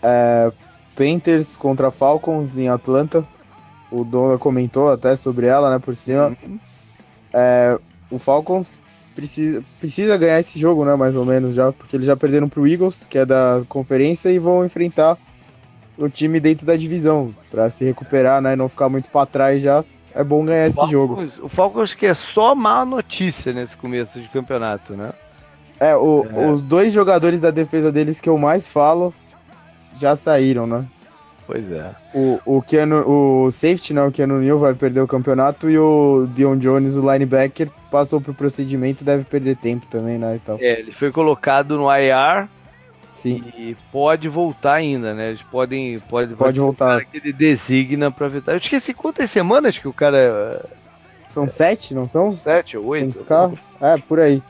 É, Panthers contra Falcons em Atlanta. O Dona comentou até sobre ela, né, por cima. Uhum. É, o Falcons precisa, precisa ganhar esse jogo, né, mais ou menos já, porque eles já perderam pro Eagles, que é da conferência, e vão enfrentar o time dentro da divisão para se recuperar, né, e não ficar muito para trás já. É bom ganhar esse jogo. O Falcons que é só má notícia nesse começo de campeonato, né? É, o, é. os dois jogadores da defesa deles que eu mais falo já saíram, né? Pois é. O, o, Keanu, o safety, né, o Keanu Neal vai perder o campeonato e o Dion Jones, o linebacker, passou pro procedimento deve perder tempo também, né, e tal. É, ele foi colocado no IR Sim. e pode voltar ainda, né, eles podem... Pode, pode voltar. Que ele designa pra voltar. Eu esqueci quantas semanas que o cara... São sete, não são? Sete ou oito. Tem que ficar? É, por aí.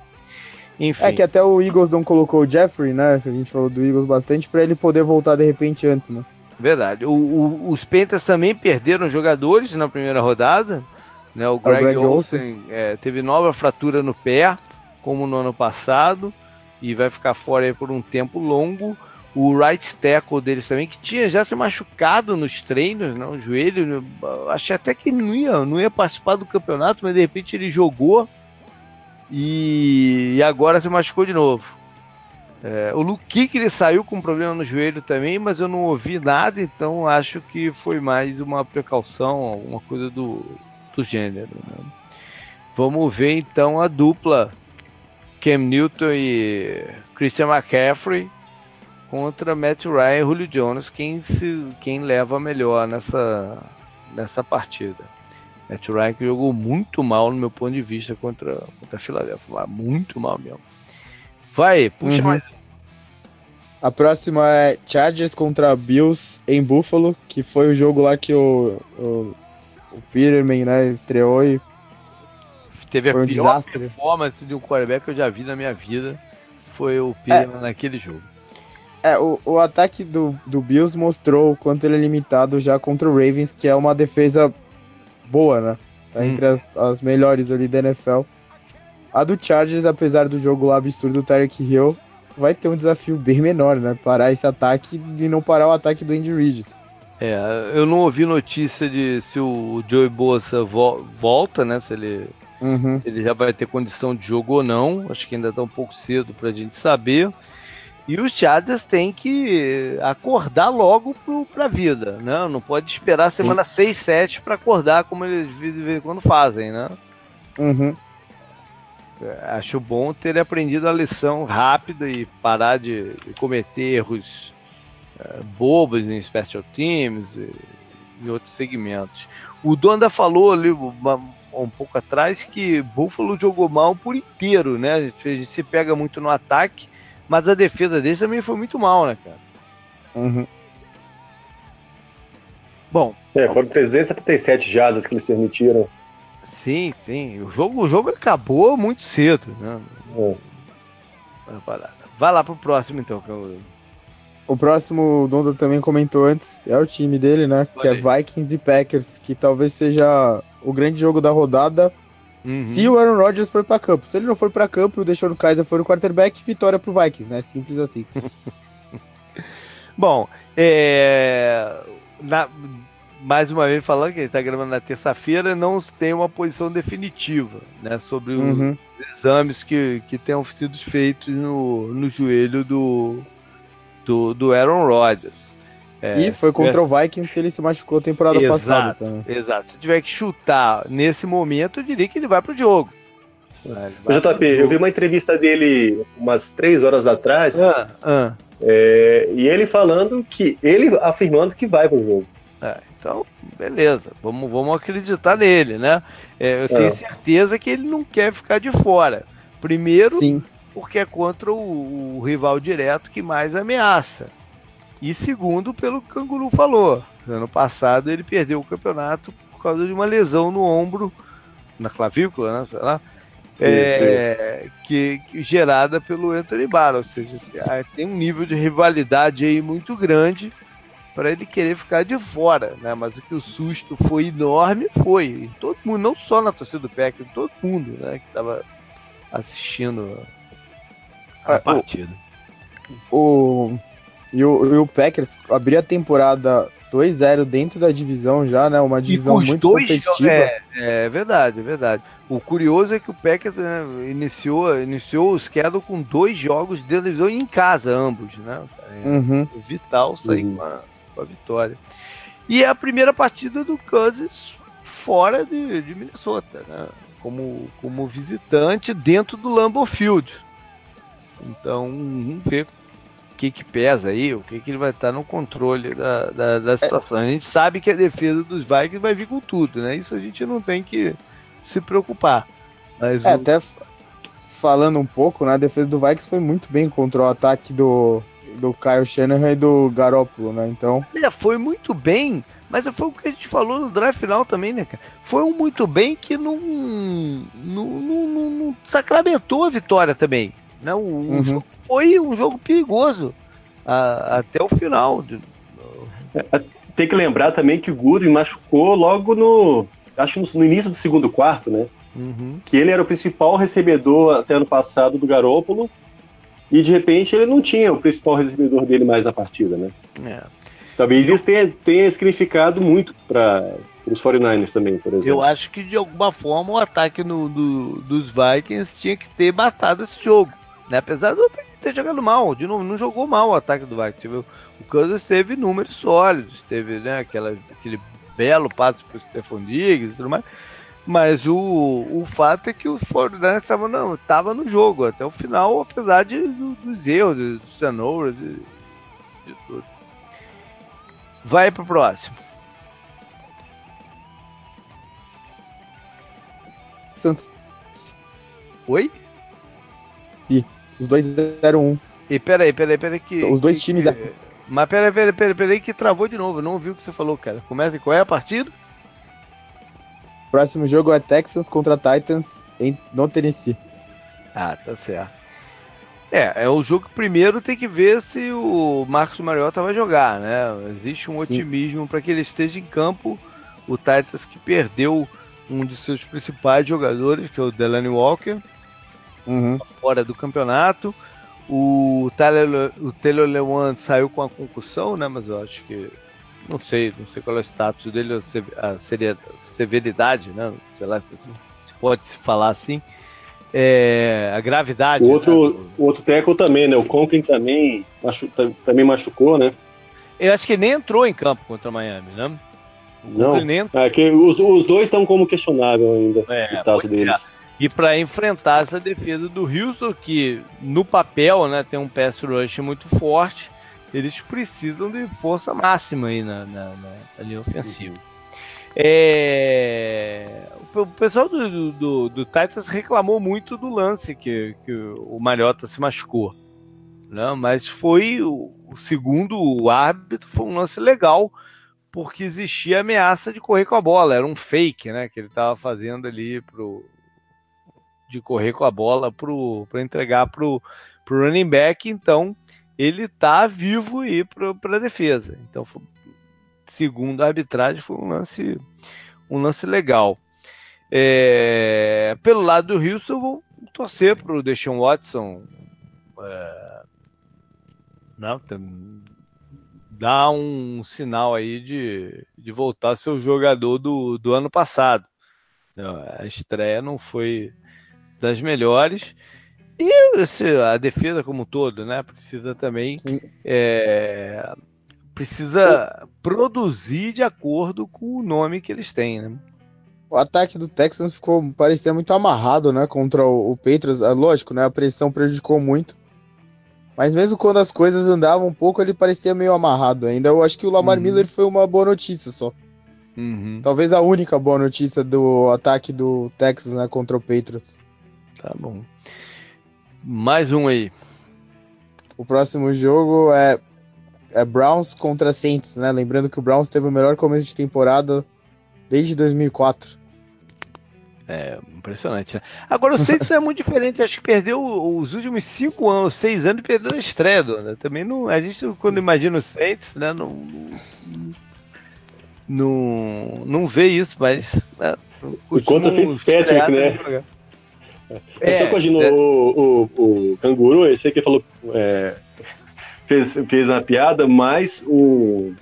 Enfim. É que até o Eagles não colocou o Jeffrey, né? A gente falou do Eagles bastante, para ele poder voltar de repente antes, né? Verdade. O, o, os Panthers também perderam jogadores na primeira rodada. Né? O Greg, o Greg Olsen é, teve nova fratura no pé, como no ano passado, e vai ficar fora por um tempo longo. O right tackle deles também, que tinha já se machucado nos treinos, né? o joelho. Achei até que não ia, não ia participar do campeonato, mas de repente ele jogou e, e agora se machucou de novo. É, o Luke ele saiu com problema no joelho também, mas eu não ouvi nada, então acho que foi mais uma precaução, alguma coisa do, do gênero. Né? Vamos ver então a dupla Cam Newton e Christian McCaffrey contra Matt Ryan e Julio Jones, quem, se, quem leva melhor nessa, nessa partida. Matt Ryan que jogou muito mal no meu ponto de vista contra, contra a Philadelphia, muito mal mesmo. Vai, puxa uhum. mais. A próxima é Chargers contra Bills em Buffalo, que foi o jogo lá que o, o, o Peterman né, estreou e teve foi a um pior desastre. performance de um quarterback que eu já vi na minha vida. Foi o Peterman é, naquele jogo. É, o, o ataque do, do Bills mostrou o quanto ele é limitado já contra o Ravens, que é uma defesa boa, né? Tá hum. entre as, as melhores ali da NFL. A do Chargers, apesar do jogo lá absurdo do Tyreek Hill, vai ter um desafio bem menor, né? Parar esse ataque e não parar o ataque do Andy Reid. É, eu não ouvi notícia de se o Joey Bosa vo volta, né? Se ele, uhum. se ele já vai ter condição de jogo ou não. Acho que ainda está um pouco cedo para a gente saber. E os Chargers têm que acordar logo para a vida, né? Não pode esperar semana 6, 7 para acordar como eles de vez em quando fazem, né? Uhum. Acho bom ter aprendido a lição rápida e parar de, de cometer erros uh, bobos em special teams e em outros segmentos. O Donda falou ali uma, um pouco atrás que Buffalo jogou mal por inteiro, né? A gente, a gente se pega muito no ataque, mas a defesa deles também foi muito mal, né, cara? Uhum. Bom. É, foram 377 jadas que eles permitiram. Sim, sim. O jogo, o jogo acabou muito cedo, né? É. Vai lá pro próximo então, que eu... O próximo, o Dondo também comentou antes, é o time dele, né? Que é Vikings e Packers, que talvez seja o grande jogo da rodada. Uhum. Se o Aaron Rodgers for para campo. Se ele não for para campo e o Deshaun Kaiser for o quarterback, vitória pro Vikings, né? Simples assim. Bom, é... Na mais uma vez falando que a gente está gravando na terça-feira, não tem uma posição definitiva né, sobre uhum. os exames que, que tenham sido feitos no, no joelho do, do, do Aaron Rodgers. É, e foi contra é... o Vikings que ele se machucou a temporada exato, passada também. Exato. Se tiver que chutar nesse momento, eu diria que ele vai para o jogo. É, JP, eu vi uma entrevista dele umas três horas atrás. Ah, ah. É, e ele falando que. Ele afirmando que vai pro jogo. É, então, beleza, vamos, vamos acreditar nele, né? É, eu é. tenho certeza que ele não quer ficar de fora. Primeiro, Sim. porque é contra o, o, rival direto que mais ameaça. E segundo, pelo que o Canguru falou. Ano passado ele perdeu o campeonato por causa de uma lesão no ombro, na clavícula, né? Sei lá. É, que, que, gerada pelo Anthony Barr, ou seja, tem um nível de rivalidade aí muito grande para ele querer ficar de fora, né? Mas o que o susto foi enorme foi. E todo mundo, não só na torcida do Packers, todo mundo, né, que estava assistindo a, a ah, partida. O, o, e o, e o Packers abriu a temporada 2-0 dentro da divisão já, né? Uma divisão muito competitiva. É, é, verdade, é verdade. O curioso é que o Packers né, iniciou, iniciou o schedule com dois jogos de divisão em casa, ambos, né? É uhum. vital sair uhum. com a com a vitória. E é a primeira partida do Kansas fora de, de Minnesota, né? como, como visitante dentro do Lambeau Field. Então, vamos ver que, que pesa aí, o que, que ele vai estar no controle da, da, da situação. A gente sabe que a defesa dos Vikings vai vir com tudo, né? Isso a gente não tem que se preocupar. Mas é, o... Até falando um pouco, né, a defesa do Vikings foi muito bem contra o ataque do, do Kyle Shanahan e do Garoppolo, né? Então. É, foi muito bem, mas foi o que a gente falou no draft final também, né, cara? Foi um muito bem que não, não, não, não sacramentou a vitória também. Né? Um, uhum. jogo, foi um jogo perigoso a, até o final. É, tem que lembrar também que o Goodwin machucou logo no. Acho que no, início do segundo quarto, né? Uhum. Que ele era o principal recebedor até ano passado do Garópolo e de repente ele não tinha o principal recebedor dele mais na partida, né? É. Talvez isso tenha, tenha significado muito para os 49ers também, por exemplo. Eu acho que de alguma forma o ataque no, do, dos Vikings tinha que ter matado esse jogo. Né? Apesar do ter jogado mal, de novo, não jogou mal o ataque do Vikings. O Kansas teve números sólidos, teve né, aquela, aquele belo passe para o Stephon Diggs e tudo mais. Mas o, o fato é que os 49ers estavam não, tava no jogo até o final, apesar de, do, dos erros, dos turnovers e de tudo. Vai pro próximo. Oi? E os dois 0-1. E peraí, peraí, peraí que. Os dois que, times. Que, mas peraí, peraí, peraí, peraí que travou de novo. não ouvi o que você falou, cara. Começa qual é a partida? Próximo jogo é Texans contra Titans em, no Tennessee. Ah, tá certo. É, é o jogo que primeiro tem que ver se o Marcos Mariota vai jogar, né? Existe um Sim. otimismo para que ele esteja em campo. O Titans que perdeu um de seus principais jogadores, que é o Delaney Walker, uhum. fora do campeonato. O Taylor, o Taylor Lewan saiu com a concussão, né? Mas eu acho que não sei, não sei qual é o status dele, a severidade, né? Sei lá se pode se falar assim. É, a gravidade. O outro, né? o outro tackle também, né? O Conklin também, machu, também machucou, né? Eu acho que nem entrou em campo contra o Miami, né? O não, nem... é que os, os dois estão como questionável ainda, é, o status deles. É. E para enfrentar essa defesa do Houston, que no papel né, tem um pass rush muito forte, eles precisam de força máxima aí na, na, na linha ofensiva. É... O pessoal do, do, do, Titans reclamou muito do lance que, que o Mariota se machucou. Né? Mas foi o, o segundo o árbitro, foi um lance legal, porque existia ameaça de correr com a bola. Era um fake né, que ele estava fazendo ali pro, de correr com a bola para entregar para o running back. Então ele está vivo aí para a defesa. Então, segundo a arbitragem, foi um lance, um lance legal. É, pelo lado do Houston, vou torcer para o Deshaun Watson é, não, dar um sinal aí de, de voltar a ser o jogador do, do ano passado. A estreia não foi das melhores. E a defesa como um todo, né? Precisa também é, precisa produzir de acordo com o nome que eles têm, né? O ataque do Texans ficou parecia muito amarrado, né? Contra o, o Patriots. É, lógico, né? A pressão prejudicou muito. Mas mesmo quando as coisas andavam um pouco, ele parecia meio amarrado ainda. Eu acho que o Lamar uhum. Miller foi uma boa notícia só. Uhum. Talvez a única boa notícia do ataque do Texas né, contra o Patriots. Tá bom. Mais um aí. O próximo jogo é, é Browns contra Saints, né? Lembrando que o Browns teve o melhor começo de temporada desde 2004. É, impressionante, né? Agora o Saints é muito diferente, acho que perdeu os últimos cinco anos, seis anos e perdeu a estreia, né? Também não. A gente, quando imagina o Saints, né, não, não, não vê isso, mas. Né, e contra Fitzpatrick, né? É, é só corrigindo é... o, o, o canguru, esse que falou. É, fez, fez uma piada, mas o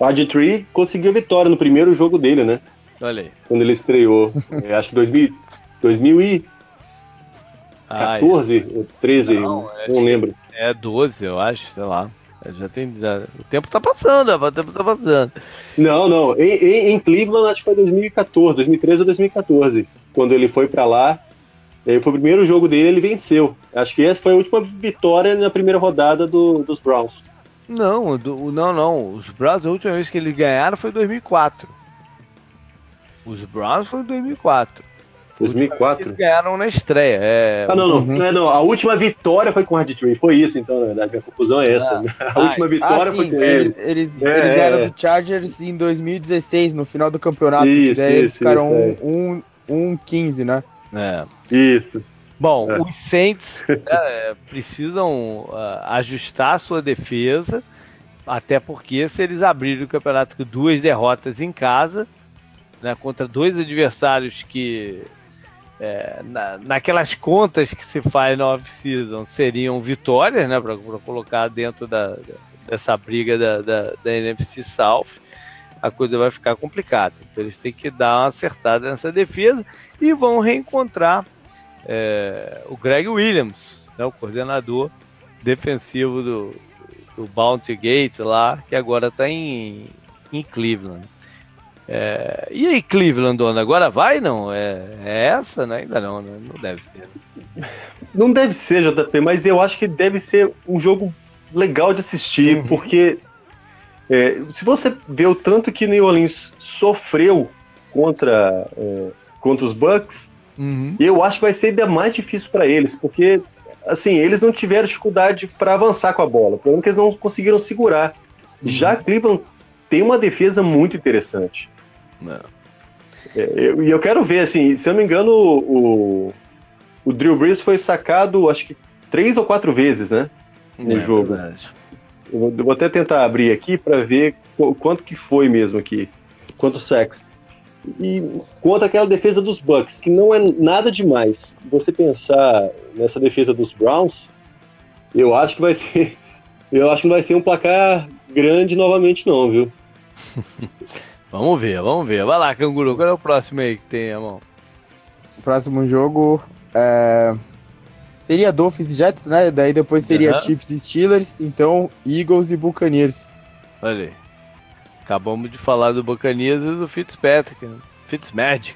RG3 conseguiu a vitória no primeiro jogo dele, né? Olha aí. Quando ele estreou. é, acho que 2000, 2014 ou 13, não, é, não lembro. É 12, eu acho, sei lá. Já tem, já, o tempo tá passando, o tempo tá passando. Não, não. Em, em, em Cleveland, acho que foi 2014, 2013 ou 2014. Quando ele foi para lá, foi o primeiro jogo dele, ele venceu. Acho que essa foi a última vitória na primeira rodada do, dos Browns. Não, do, não, não. Os Browns, a última vez que eles ganharam foi em 2004. Os Browns foi em 2004. 2004? Eles ganharam na estreia. É... Ah, não, não, uhum. não, não. A última vitória foi com o Hard Tree. Foi isso, então, na verdade. A confusão é essa. Ah, a última vitória ah, foi com eles. Eles, é, eles ganharam é. do Chargers em 2016, no final do campeonato. Isso, daí isso, eles ficaram 1-15, um, um, um 15, né? É. Isso. Bom, é. os Saints né, precisam uh, ajustar a sua defesa, até porque se eles abrirem o campeonato com duas derrotas em casa, né, contra dois adversários que é, na, naquelas contas que se faz na off-season seriam vitórias, né, para colocar dentro da, dessa briga da, da, da NFC South, a coisa vai ficar complicada. Então eles têm que dar uma acertada nessa defesa e vão reencontrar é, o Greg Williams, né, o coordenador defensivo do, do Bounty Gate lá, que agora está em, em Cleveland. É, e aí, Cleveland, dona, agora vai não? É, é essa, né? Ainda não, né? Não deve ser. Não deve ser, JP, mas eu acho que deve ser um jogo legal de assistir, uhum. porque é, se você vê o tanto que New Orleans sofreu contra, é, contra os Bucks, uhum. eu acho que vai ser ainda mais difícil para eles, porque assim eles não tiveram dificuldade para avançar com a bola, pelo que eles não conseguiram segurar. Uhum. Já Cleveland tem uma defesa muito interessante. E é, eu, eu, quero ver, assim, se eu não me engano, o, o Drew Brees foi sacado, acho que três ou quatro vezes, né? No é, jogo. Verdade. Eu vou, eu vou até tentar abrir aqui para ver quanto que foi mesmo aqui, quanto sacks. E contra aquela defesa dos Bucks, que não é nada demais. Você pensar nessa defesa dos Browns, eu acho que vai ser, eu acho que não vai ser um placar grande novamente não, viu? vamos ver, vamos ver. Vai lá, Canguru, qual é o próximo aí que tem a mão? O próximo jogo é Seria Dolphins e Jets, né? Daí depois seria uhum. Chiefs e Steelers, então Eagles e Buccaneers. Olha aí. Acabamos de falar do Buccaneers e do Fitzpatrick, né? Fitzmagic.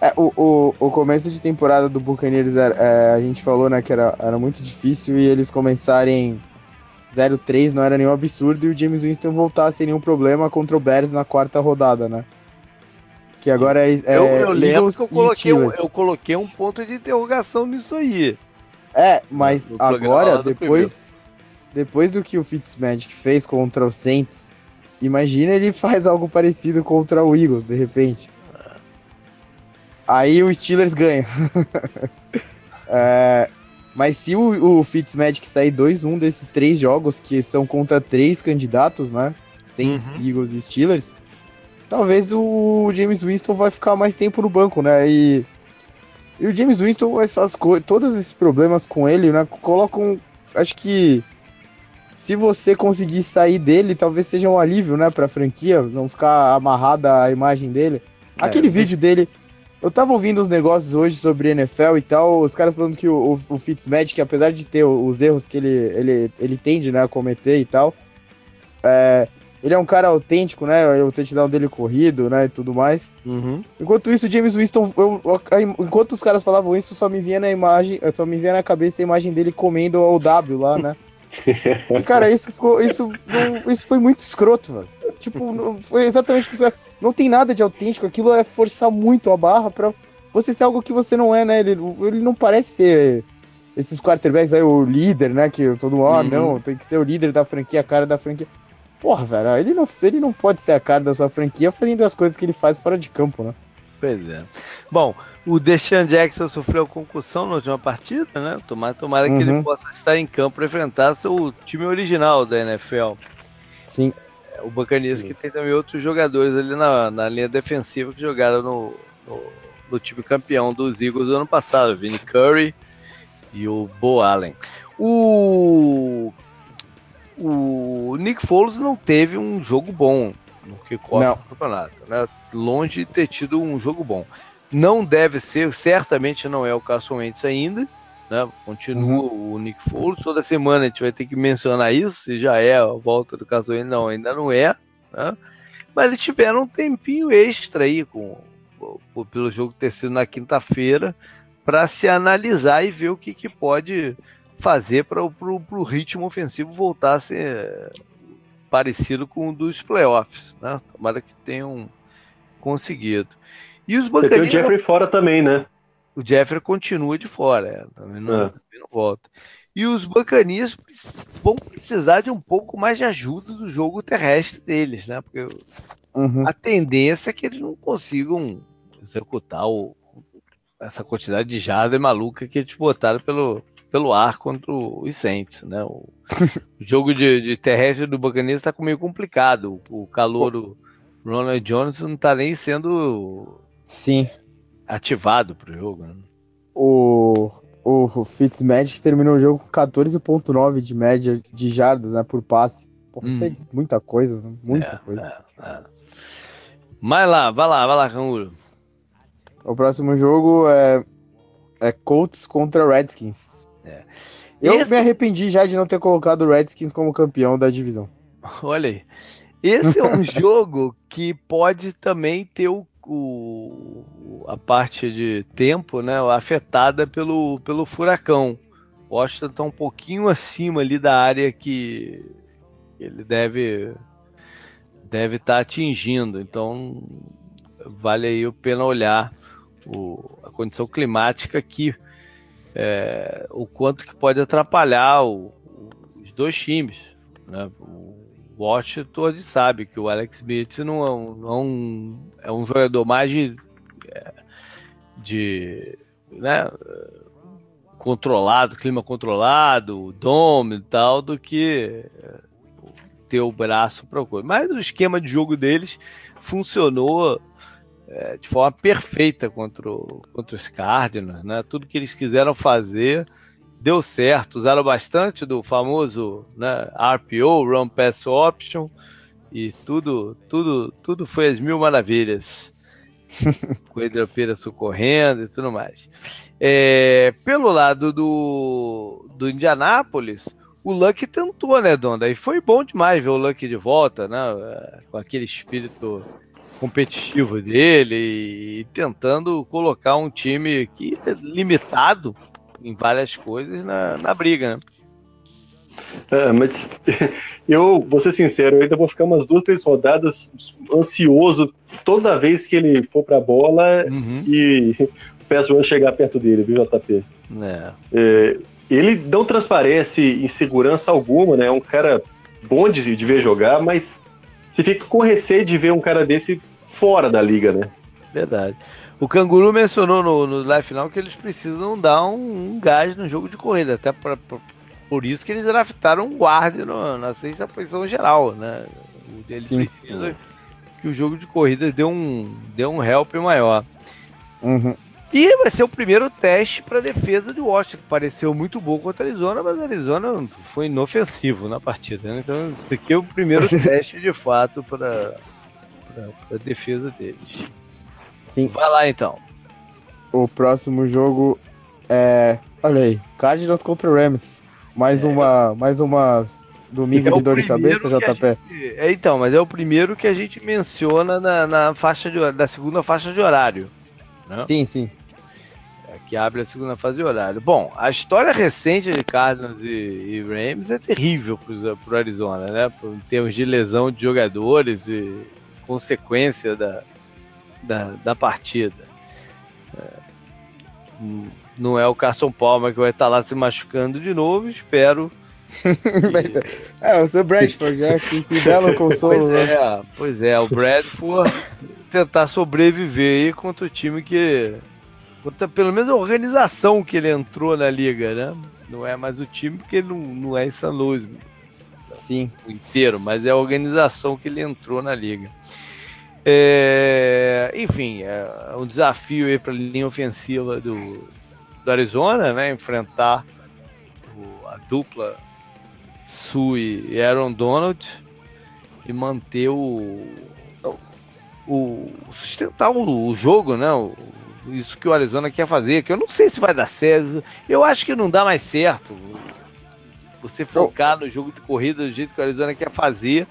É, o, o, o começo de temporada do Buccaneers, é, a gente falou, né, que era, era muito difícil e eles começarem 0-3 não era nenhum absurdo e o James Winston voltar sem nenhum problema contra o Bears na quarta rodada, né? Que agora é, é eu, eu lembro que eu coloquei, um, eu coloquei um ponto de interrogação nisso aí. É, mas agora, depois, depois do que o Fitzmagic fez contra o Saints, imagina ele faz algo parecido contra o Eagles, de repente. Aí o Steelers ganha. é, mas se o, o Fitzmagic sair 2-1 desses três jogos, que são contra três candidatos, né? Saints, uhum. Eagles e Steelers, talvez o James Winston vai ficar mais tempo no banco, né? E, e o James Winston, essas coisas, todos esses problemas com ele, né? Colocam. Acho que se você conseguir sair dele, talvez seja um alívio, né, pra franquia, não ficar amarrada a imagem dele. É, Aquele vídeo dele. Eu tava ouvindo uns negócios hoje sobre NFL e tal, os caras falando que o, o, o Fitzmagic, apesar de ter os erros que ele, ele, ele tende né, a cometer e tal, é, ele é um cara autêntico, né? O touchdown dele corrido, né? E tudo mais. Uhum. Enquanto isso, o James Winston, eu, eu, enquanto os caras falavam isso, só me vinha na imagem, só me vinha na cabeça a imagem dele comendo o W lá, né? e, cara, isso ficou. Isso, não, isso foi muito escroto, velho. Tipo, foi exatamente isso. Não tem nada de autêntico, aquilo é forçar muito a barra pra você ser algo que você não é, né? Ele, ele não parece ser esses quarterbacks aí, o líder, né? Que todo mundo, ah, uhum. não, tem que ser o líder da franquia, a cara da franquia. Porra, velho, ele não, ele não pode ser a cara da sua franquia fazendo as coisas que ele faz fora de campo, né? Pois é. Bom, o Deshaun Jackson sofreu concussão na última partida, né? Tomara, tomara uhum. que ele uhum. possa estar em campo para enfrentar seu time original da NFL. Sim. É, o Buccaneers que tem também outros jogadores ali na, na linha defensiva que jogaram no, no, no time campeão dos Eagles do ano passado, Vinny Curry e o Bo Allen. O o Nick Foles não teve um jogo bom no kickoff do campeonato, né? Longe de ter tido um jogo bom. Não deve ser, certamente não é o Carson Wentz ainda, né? Continua uhum. o Nick Foles. Toda semana a gente vai ter que mencionar isso, se já é a volta do Carson Wentz, não, ainda não é, né? Mas eles tiveram um tempinho extra aí com pelo jogo ter sido na quinta-feira para se analisar e ver o que, que pode fazer para o ritmo ofensivo voltar a ser parecido com o dos playoffs, né? Tomara que tenham conseguido. E os Buccaneers... Tem o Jeffrey fora também, né? O Jeffrey continua de fora, é, também, não, é. também não volta. E os Buccaneers vão precisar de um pouco mais de ajuda do jogo terrestre deles, né? Porque uhum. a tendência é que eles não consigam executar o, essa quantidade de jarda maluca que eles botaram pelo, pelo ar contra os Saints, né? O, jogo de, de, terrestre do Buccaneers está meio complicado. O, o calor do Ronald Jones não está nem sendo Sim. ativado para o jogo. Né? O, o Fitzmagic terminou o jogo com 14.9 de média de jardas né, por passe. Pô, hum. Isso é hum. muita coisa, muita é, coisa. É, é. Vai lá, vai lá, vai lá, Canguru. O próximo jogo é, é Colts contra Redskins. É. Eu Esse... me arrependi já de não ter colocado o Redskins como campeão da divisão. Olha aí. esse é um jogo que pode também ter o, o, a parte de tempo, né, afetada pelo, pelo furacão. Washington está um pouquinho acima ali da área que ele deve deve estar tá atingindo. Então vale aí a pena olhar o, a condição climática aqui, é, o quanto que pode atrapalhar o, os dois times. Né? O Washington sabe que o Alex Smith não é um, não é um, é jogador mais de, é, de né, controlado, clima controlado, dome e tal, do que ter o braço para coisa. Mas o esquema de jogo deles funcionou é, de forma perfeita contra, o, contra os Cardinals, né? Tudo que eles quiseram fazer deu certo. Usaram bastante do famoso né, RPO, Run Pass Option, e tudo, tudo, tudo foi as mil maravilhas. com o Pera socorrendo e tudo mais. É, pelo lado do, do Indianápolis, o Luck tentou, né, Donda? E foi bom demais ver o Luck de volta, né? Com aquele espírito competitivo dele e tentando colocar um time que é limitado em várias coisas na, na briga, né? É, mas eu vou ser sincero, eu ainda vou ficar umas duas, três rodadas ansioso toda vez que ele for pra bola uhum. e o PSV chegar perto dele, viu, JP? É. É, ele não transparece insegurança alguma, né? É um cara bom de, de ver jogar, mas você fica com receio de ver um cara desse fora da liga, né? Verdade. O Canguru mencionou no, no live final que eles precisam dar um, um gás no jogo de corrida, até pra, pra, por isso que eles draftaram um guarda na sexta posição geral, né? Ele Sim. precisa que o jogo de corrida dê um, dê um help maior. Uhum. E vai ser o primeiro teste para a defesa de Washington, que pareceu muito bom contra a Arizona, mas a Arizona foi inofensivo na partida. Né? Então, esse aqui é o primeiro teste de fato para a defesa deles. Sim. Vai lá então. O próximo jogo é. Olha aí, Cardinals contra Rams. Mais é, uma. Mais uma domingo é de dor de cabeça, JP. Gente, é, então, mas é o primeiro que a gente menciona na, na faixa de, na segunda faixa de horário. Né? Sim, sim que abre a segunda fase de horário. Bom, a história recente de Cardinals e, e Rams é terrível para o Arizona, né? Em termos de lesão de jogadores e consequência da, da, da partida. É, não é o Carson Palmer que vai estar lá se machucando de novo, espero. é, o seu Bradford, já que, que belo consolo. Pois né? é, pois é, o Bradford tentar sobreviver aí contra o time que pelo menos a organização que ele entrou na liga, né? Não é mais o time, porque ele não, não é em São Luís. Sim. Inteiro, mas é a organização que ele entrou na liga. É, enfim, é um desafio aí para a linha ofensiva do, do Arizona, né? Enfrentar o, a dupla Sue e Aaron Donald e manter o, o sustentar o, o jogo, né? O, isso que o Arizona quer fazer, que eu não sei se vai dar certo. Eu acho que não dá mais certo. Você focar no jogo de corrida do jeito que o Arizona quer fazer,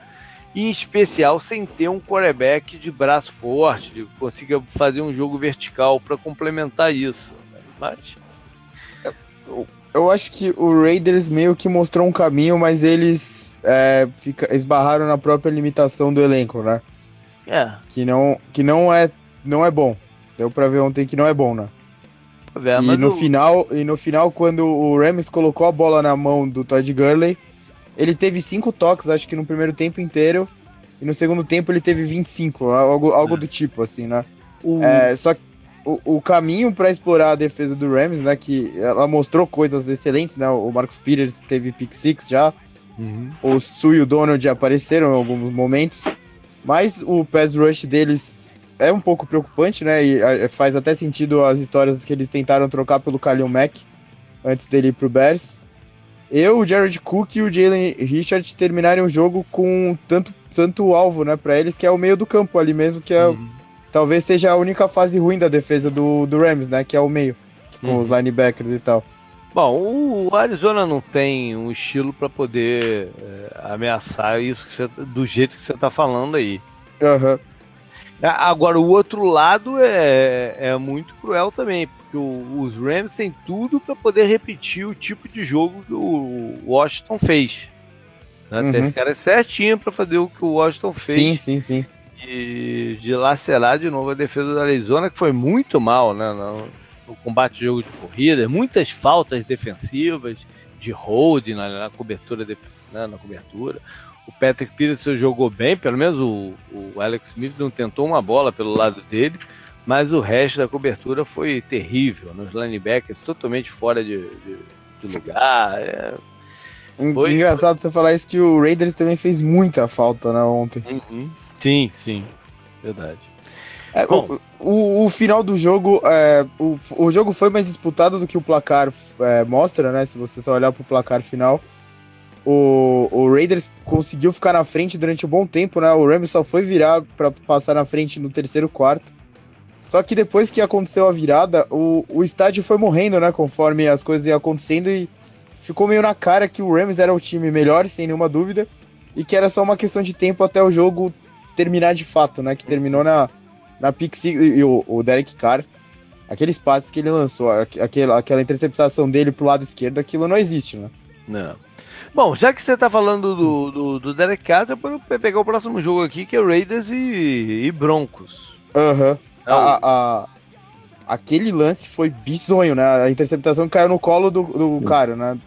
em especial sem ter um quarterback de braço forte, que consiga fazer um jogo vertical para complementar isso. Mas eu, eu acho que o Raiders meio que mostrou um caminho, mas eles é, fica, esbarraram na própria limitação do elenco, né? É. Que não, que não é não é bom. Deu pra ver ontem que não é bom, né? E, no final, e no final, quando o Rams colocou a bola na mão do Todd Gurley, ele teve cinco toques, acho que no primeiro tempo inteiro. E no segundo tempo ele teve 25, algo, algo é. do tipo, assim, né? O... É, só que o, o caminho para explorar a defesa do Rams, né? Que ela mostrou coisas excelentes, né? O Marcos Peters teve pick six já. Uhum. O Su e o Donald já apareceram em alguns momentos. Mas o pass rush deles é um pouco preocupante, né? E faz até sentido as histórias que eles tentaram trocar pelo Kalil Mack antes dele ir pro Bears. Eu, o Jared Cook e o Jalen Richard terminarem o jogo com tanto, tanto alvo, né, para eles, que é o meio do campo ali mesmo, que é uhum. talvez seja a única fase ruim da defesa do, do Rams, né, que é o meio, com uhum. os linebackers e tal. Bom, o Arizona não tem um estilo para poder é, ameaçar isso do jeito que você está falando aí. Uhum. Agora, o outro lado é, é muito cruel também, porque o, os Rams têm tudo para poder repetir o tipo de jogo que o Washington fez. Né? Uhum. Tem os caras certinho para fazer o que o Washington fez. Sim, sim, sim. E de lacerar de novo a defesa da Arizona, que foi muito mal né, no, no combate de jogo de corrida, muitas faltas defensivas, de hold na, na cobertura, de, né, na cobertura. O Patrick Peterson jogou bem, pelo menos o, o Alex Smith não tentou uma bola pelo lado dele, mas o resto da cobertura foi terrível. Nos linebackers totalmente fora de, de, de lugar. É, foi, Engraçado foi... você falar isso que o Raiders também fez muita falta né, ontem. Uhum. Sim, sim, verdade. É, o, o, o, final do jogo, é, o, o jogo foi mais disputado do que o placar é, mostra, né? Se você só olhar pro placar final o, o Raiders conseguiu ficar na frente durante um bom tempo, né? O Rams só foi virar para passar na frente no terceiro quarto. Só que depois que aconteceu a virada, o, o estádio foi morrendo, né? Conforme as coisas iam acontecendo e ficou meio na cara que o Rams era o time melhor, sem nenhuma dúvida, e que era só uma questão de tempo até o jogo terminar de fato, né? Que terminou na, na pick e o, o Derek Carr, aqueles passes que ele lançou, aquela, aquela interceptação dele pro lado esquerdo, aquilo não existe, né? Não. Bom, já que você tá falando do, do, do Derek Carr, eu vou pegar o próximo jogo aqui, que é Raiders e, e Broncos. Aham. Uhum. A, a, aquele lance foi bizonho, né? A interceptação caiu no colo do, do cara, né?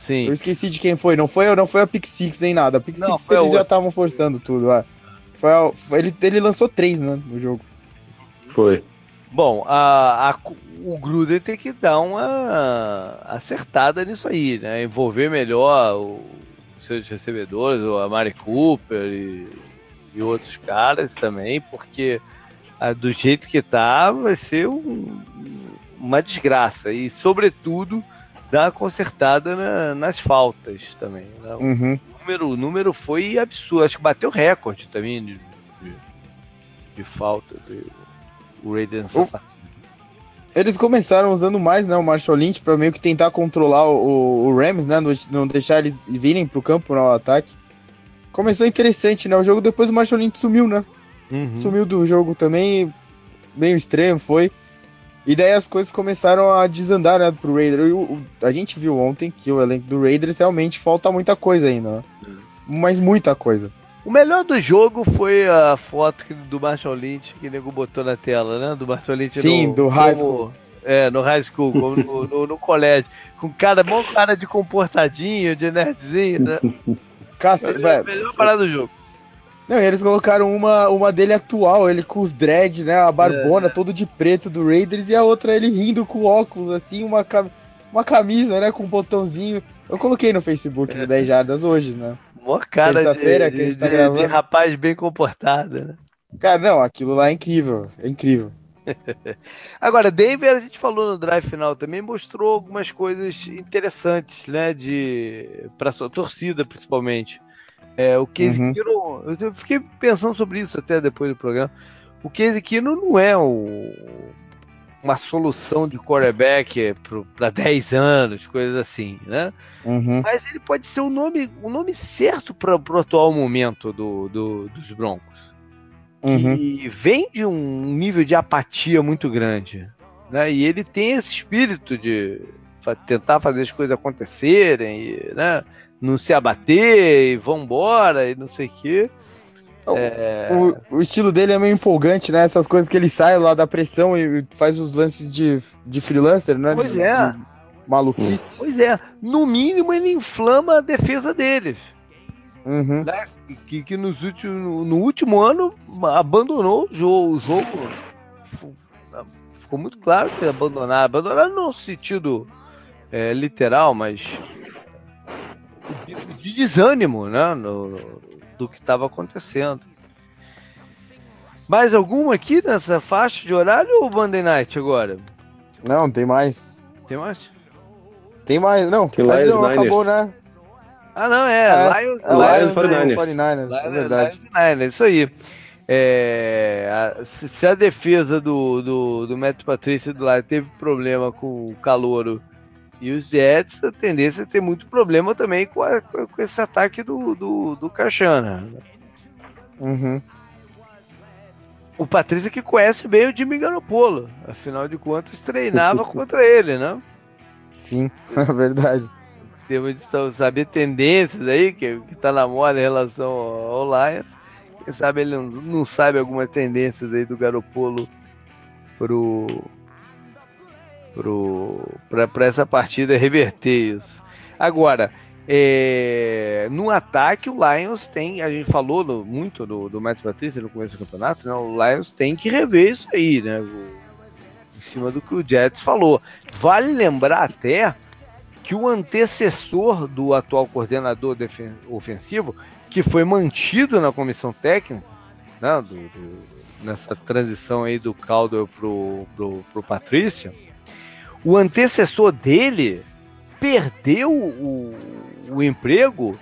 Sim. Eu esqueci de quem foi. Não foi, não foi a Pick Six nem nada. A Pick não, Six eles já estavam forçando tudo. É. Foi, a, foi, ele, ele lançou três, né, no jogo. Foi. Bom, a, a, o Gruden tem que dar uma acertada nisso aí, né? Envolver melhor os seus recebedores, a Mari Cooper e, e outros caras também, porque a, do jeito que tá, vai ser um, uma desgraça. E, sobretudo, dar uma consertada na, nas faltas também. Né? Uhum. O, número, o número foi absurdo. Acho que bateu recorde também de, de, de faltas o Raiders. O... Eles começaram usando mais né, o Marshall Lynch para meio que tentar controlar o, o Rams, né? Não deixar eles virem pro campo no ataque. Começou interessante, né? O jogo depois o Marshall Lynch sumiu, né? Uhum. Sumiu do jogo também. Meio estranho foi. E daí as coisas começaram a desandar né, pro Raiders. A gente viu ontem que o elenco do Raiders realmente falta muita coisa ainda. Né? Uhum. Mas muita coisa. O melhor do jogo foi a foto do Marshall Lynch que o nego botou na tela, né? Do Marshall Lynch Sim, no, do high school. é, no high school, no, no, no, colégio. Com cara, bom cara de comportadinho, de nerdzinho, né? Cacete, velho. Melhor parada do jogo. Não, e eles colocaram uma, uma dele atual, ele com os dread, né? A barbona, é. todo de preto do Raiders, e a outra ele rindo com óculos, assim, uma, uma camisa, né? Com um botãozinho. Eu coloquei no Facebook do 10 Jardas hoje, né? Mó cara de, tá de, de rapaz bem comportado, né? Cara, não, aquilo lá é incrível, é incrível. Agora, Denver, a gente falou no drive final também, mostrou algumas coisas interessantes, né? De para sua torcida, principalmente. É, o Case uhum. Kino, eu fiquei pensando sobre isso até depois do programa. O Case Kino não é o, uma solução de quarterback para 10 anos, coisas assim, né? Uhum. Mas ele pode ser o nome, o nome certo para o atual momento do, do, dos Broncos. Uhum. E vem de um nível de apatia muito grande. Né? E ele tem esse espírito de tentar fazer as coisas acontecerem, e, né? não se abater, e vambora, e não sei o quê. É... O, o, estilo dele é meio empolgante, né? Essas coisas que ele sai lá da pressão e faz os lances de, de freelancer, né? Pois de, é. De maluquice. Pois é. No mínimo, ele inflama a defesa deles. Uhum. Né? Que, que nos últimos, no último ano abandonou o jogo. O jogo ficou muito claro que abandonar. Abandonar no sentido é, literal, mas de, de desânimo, né? No, do que estava acontecendo. Mais alguma aqui nessa faixa de horário ou Monday Night agora? Não, tem mais. Tem mais? Tem mais, não. Tem mas não, acabou, né? Ah, não, é. é Lions, é Lions, Lions 49ers. 49ers, Lions, é verdade. Lions, 49ers, isso aí. É, a, se a defesa do, do, do Matt Patrício do lado teve problema com o calouro E os Jets, a tendência é ter muito problema também com, a, com esse ataque do, do, do Cachana. Uhum. O Patrícia que conhece bem o Jimmy Garoppolo, afinal de contas treinava contra ele, né? Sim, é verdade. Temos de saber tendências aí, que, que tá na moda em relação ao Lions. Quem sabe ele não, não sabe algumas tendências aí do Garoppolo pro para essa partida reverter isso. Agora, é, no ataque, o Lions tem, a gente falou muito do, do Matt Patrícia no começo do campeonato, né? o Lions tem que rever isso aí, né? O, em cima do que o Jets falou. Vale lembrar até que o antecessor do atual coordenador ofensivo, que foi mantido na comissão técnica, né, do, do, nessa transição aí do Caldwell pro, pro, pro Patrícia, o antecessor dele perdeu o, o emprego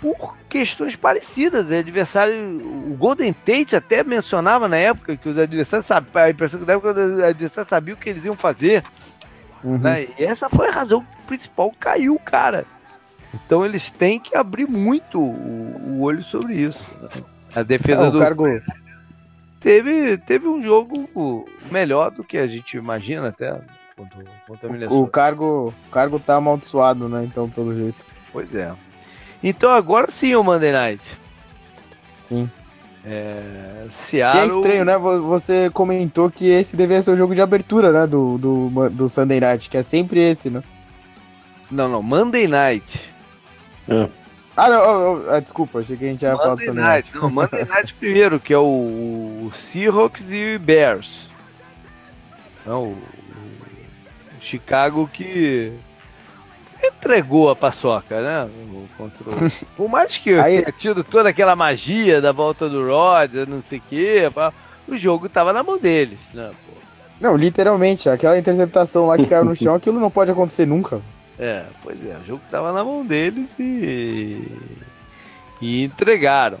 por questões parecidas. O adversário, o Golden Tate até mencionava na época que os adversários sabiam, a impressão que dava que os adversários sabiam o que eles iam fazer. Uhum. Né? E essa foi a razão principal caiu, cara. Então eles têm que abrir muito o, o olho sobre isso. Né? A defesa é, do cargo teve teve um jogo melhor do que a gente imagina até contra, contra a Minnesota. O cargo, o cargo tá amaldiçoado, né? Então, pelo jeito. Pois é. Então agora sim o Monday Night. Sim. É, Seattle... Que é estranho, né? Você comentou que esse deveria ser o jogo de abertura, né? Do, do, do Sunday Night, que é sempre esse, né? Não, não, Monday Night. É. Ah, não, oh, oh, desculpa, achei que a gente ia falar do Sunday Night. Night. Não, Monday Night primeiro, que é o, o Seahawks e Bears. Não, o Chicago que entregou a paçoca, né? O controle. Por mais que Aí... tenha tido toda aquela magia da volta do Rod, não sei o quê, o jogo tava na mão deles, né? Pô. Não, literalmente, aquela interceptação lá que caiu no chão, aquilo não pode acontecer nunca. É, pois é, o jogo tava na mão deles e. e entregaram.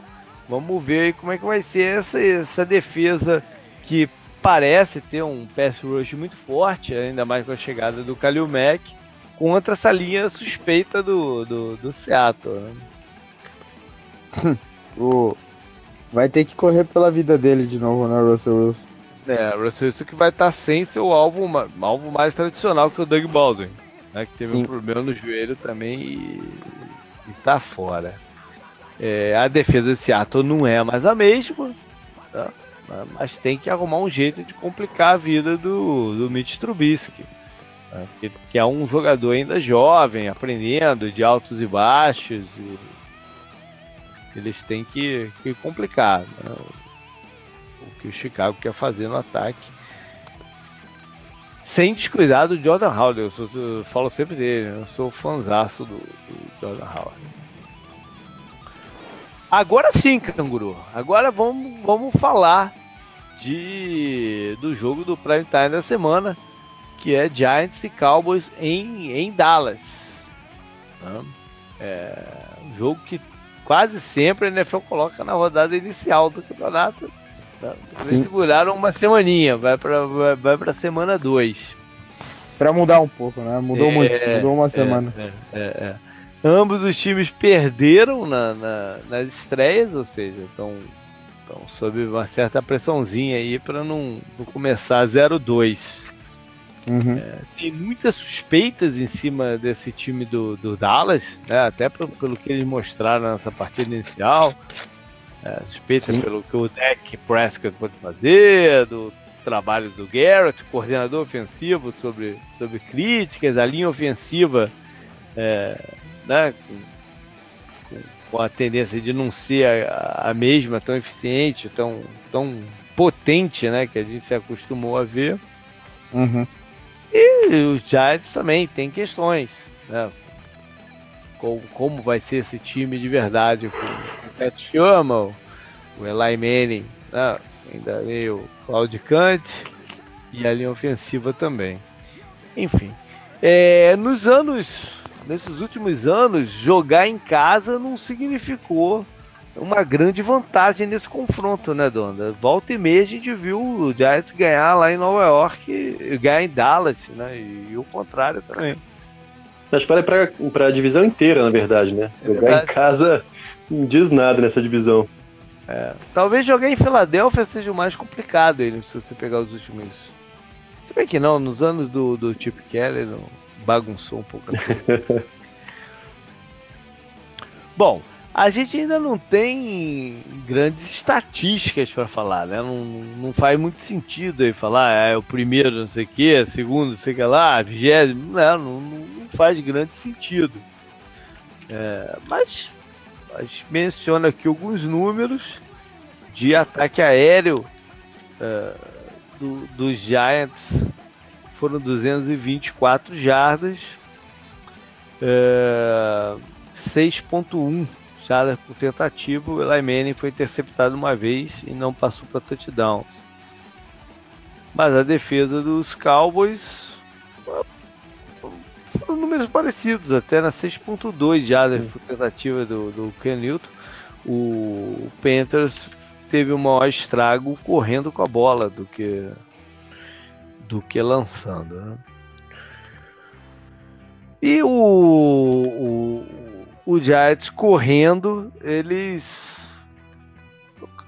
Vamos ver aí como é que vai ser essa, essa defesa que parece ter um pass rush muito forte, ainda mais com a chegada do Kalil Mack, contra essa linha suspeita do, do, do Seattle. Né? o... Vai ter que correr pela vida dele de novo, né, Russell Wilson? É, Russell Wilson que vai estar tá sem seu alvo, alvo mais tradicional que o Doug Baldwin, né, que teve Sim. um problema no joelho também e, está fora. É, a defesa do Seattle não é mais a mesma, tá? Né? Mas tem que arrumar um jeito de complicar a vida do, do Mitch Trubisky. Né? Que, é um jogador ainda jovem, aprendendo de altos e baixos. E eles têm que, que complicar né? o que o Chicago quer fazer no ataque. Sem descuidar do Jordan Howard, eu, sou, eu falo sempre dele, eu sou fãzaço do, do Jordan Howard. Agora sim, Canguru. Agora vamos, vamos falar de do jogo do prime time da semana, que é Giants e Cowboys em, em Dallas. Né? É um jogo que quase sempre a NFL coloca na rodada inicial do campeonato. Né? Eles seguraram uma semaninha, vai para vai, vai para semana 2. Para mudar um pouco, né? Mudou é, muito, mudou uma é, semana. É, é, é, Ambos os times perderam na, na, nas estreias, ou seja, estão então, sob uma certa pressãozinha aí para não, não, começar 0-2. Uhum. É, tem muitas suspeitas em cima desse time do, do Dallas, né? até pelo, pelo que eles mostraram nessa partida inicial. É, suspeita Sim. pelo que o Deck Prescott pode fazer, do trabalho do Garrett, coordenador ofensivo, sobre, sobre críticas, a linha ofensiva é, né, com a tendência de não ser a, a, mesma, tão eficiente, tão, tão potente, né, que a gente se acostumou a ver. Uhum. E os Giants também tem questões, né? Como, como vai ser esse time de verdade com o Pat Sherman, o Eli Manning, né? ainda meio claudicante e a linha ofensiva também. Enfim, é, nos anos nesses últimos anos, jogar em casa não significou uma grande vantagem nesse confronto, né, Donda? Volta e meia a gente viu o Giants ganhar lá em Nova York, ganhar em Dallas, né? E, e o contrário também. Acho que vale pra, pra divisão inteira, na verdade, né? É Jogar verdade. em casa não diz nada nessa divisão. É, talvez jogar em Filadélfia seja o mais complicado ele, se você pegar os últimos. Se bem que não, nos anos do, do Chip Kelly não bagunçou um pouco a coisa. Bom, a gente ainda não tem grandes estatísticas para falar, né? Não, não faz muito sentido aí falar, ah, é o primeiro, não sei o que, segundo, não sei o que lá, vigésimo, não, não, não faz grande sentido. É, mas a gente menciona aqui alguns números de ataque aéreo uh, do, dos Giants. Foram 224 jardas, uh, 6.1 jardas por tentativa. O Eli Manning foi interceptado uma vez e não passou para touchdowns. Mas a defesa dos Cowboys foram números parecidos, até na 6.2 jardas por tentativa do, do Ken Newton. O Panthers teve o maior estrago correndo com a bola do que do que lançando. Né? E o, o, o Giants correndo, eles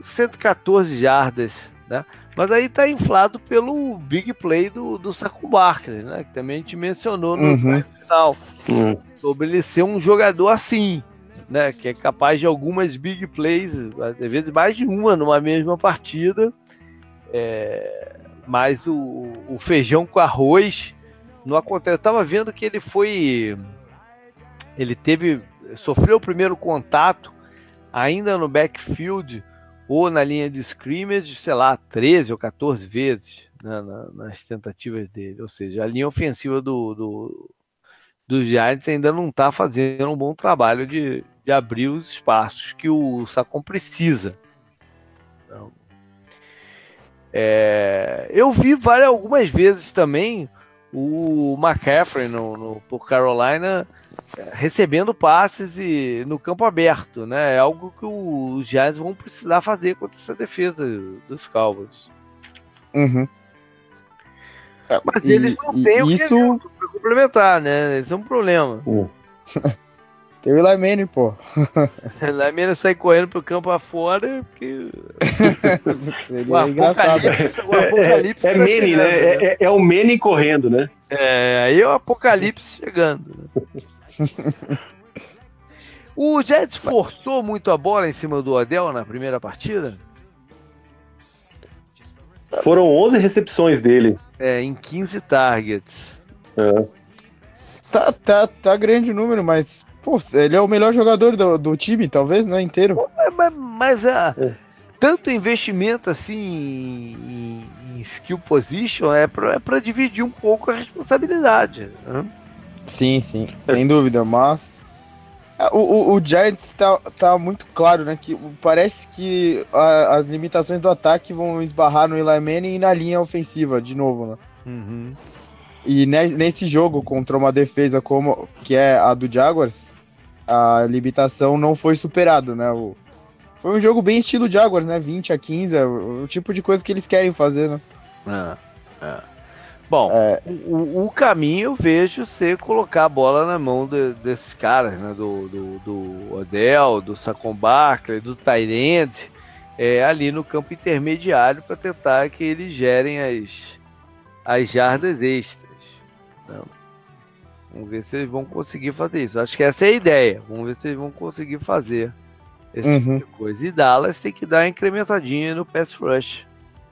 114 jardas, né? Mas aí tá inflado pelo big play do, do Saco Barkley, né? Que também a gente mencionou no uhum. final. Uhum. Sobre ele ser um jogador assim né, que é capaz de algumas big plays, às vezes mais de uma numa mesma partida. É, mas o, o, feijão com arroz não acontece. Eu estava vendo que ele foi. Ele teve. sofreu o primeiro contato ainda no backfield ou na linha de scrimmage, sei lá, 13 ou 14 vezes né, nas tentativas dele. Ou seja, a linha ofensiva do, do, dos Giants ainda não está fazendo um bom trabalho de, de abrir os espaços que o Sacon precisa. É, eu vi várias, algumas vezes também o McCaffrey no, no, por Carolina é, recebendo passes e no campo aberto, né? É algo que os Giants vão precisar fazer contra essa defesa dos Cowboys. Uhum. Mas e, eles não têm o isso... que complementar, né? Esse é um problema. Uh. Tem o Eli Manning, pô. Eli Manning sai correndo pro campo afora porque. o, é apocalipse, o apocalipse. É, é, é Manning, né? né? É, é, o Manning correndo, né? É, aí é o apocalipse chegando. o Jets forçou muito a bola em cima do Odell na primeira partida? Foram 11 recepções dele. É, em 15 targets. É. Tá, tá, tá grande o número, mas Pô, ele é o melhor jogador do, do time, talvez, né? Inteiro. Pô, mas, mas a, é. tanto investimento assim em, em, skill position é pra, é pra dividir um pouco a responsabilidade. Né? Sim, sim, sem dúvida, mas. É, o, o, o, Giants tá, tá muito claro, né? Que parece que a, as limitações do ataque vão esbarrar no Eli Manning e na linha ofensiva, de novo, né? Uhum. E nesse jogo contra uma defesa como que é a do Jaguars, a limitação não foi superada, né? O, foi um jogo bem estilo Jaguars, né? 20 a 15, é o, o tipo de coisa que eles querem fazer, né? É. Bom, é. o, o, caminho eu vejo ser colocar a bola na mão de, desses caras, né? Do, do, do Odell, do Sacon Barkley, do Tyrande, é, ali no campo intermediário para tentar que eles gerem as, as jardas extras. Né? Vamos ver se eles vão conseguir fazer isso. Acho que essa é a ideia. Vamos ver se eles vão conseguir fazer esse uhum. tipo de coisa. E Dallas tem que dar uma incrementadinha no pass rush.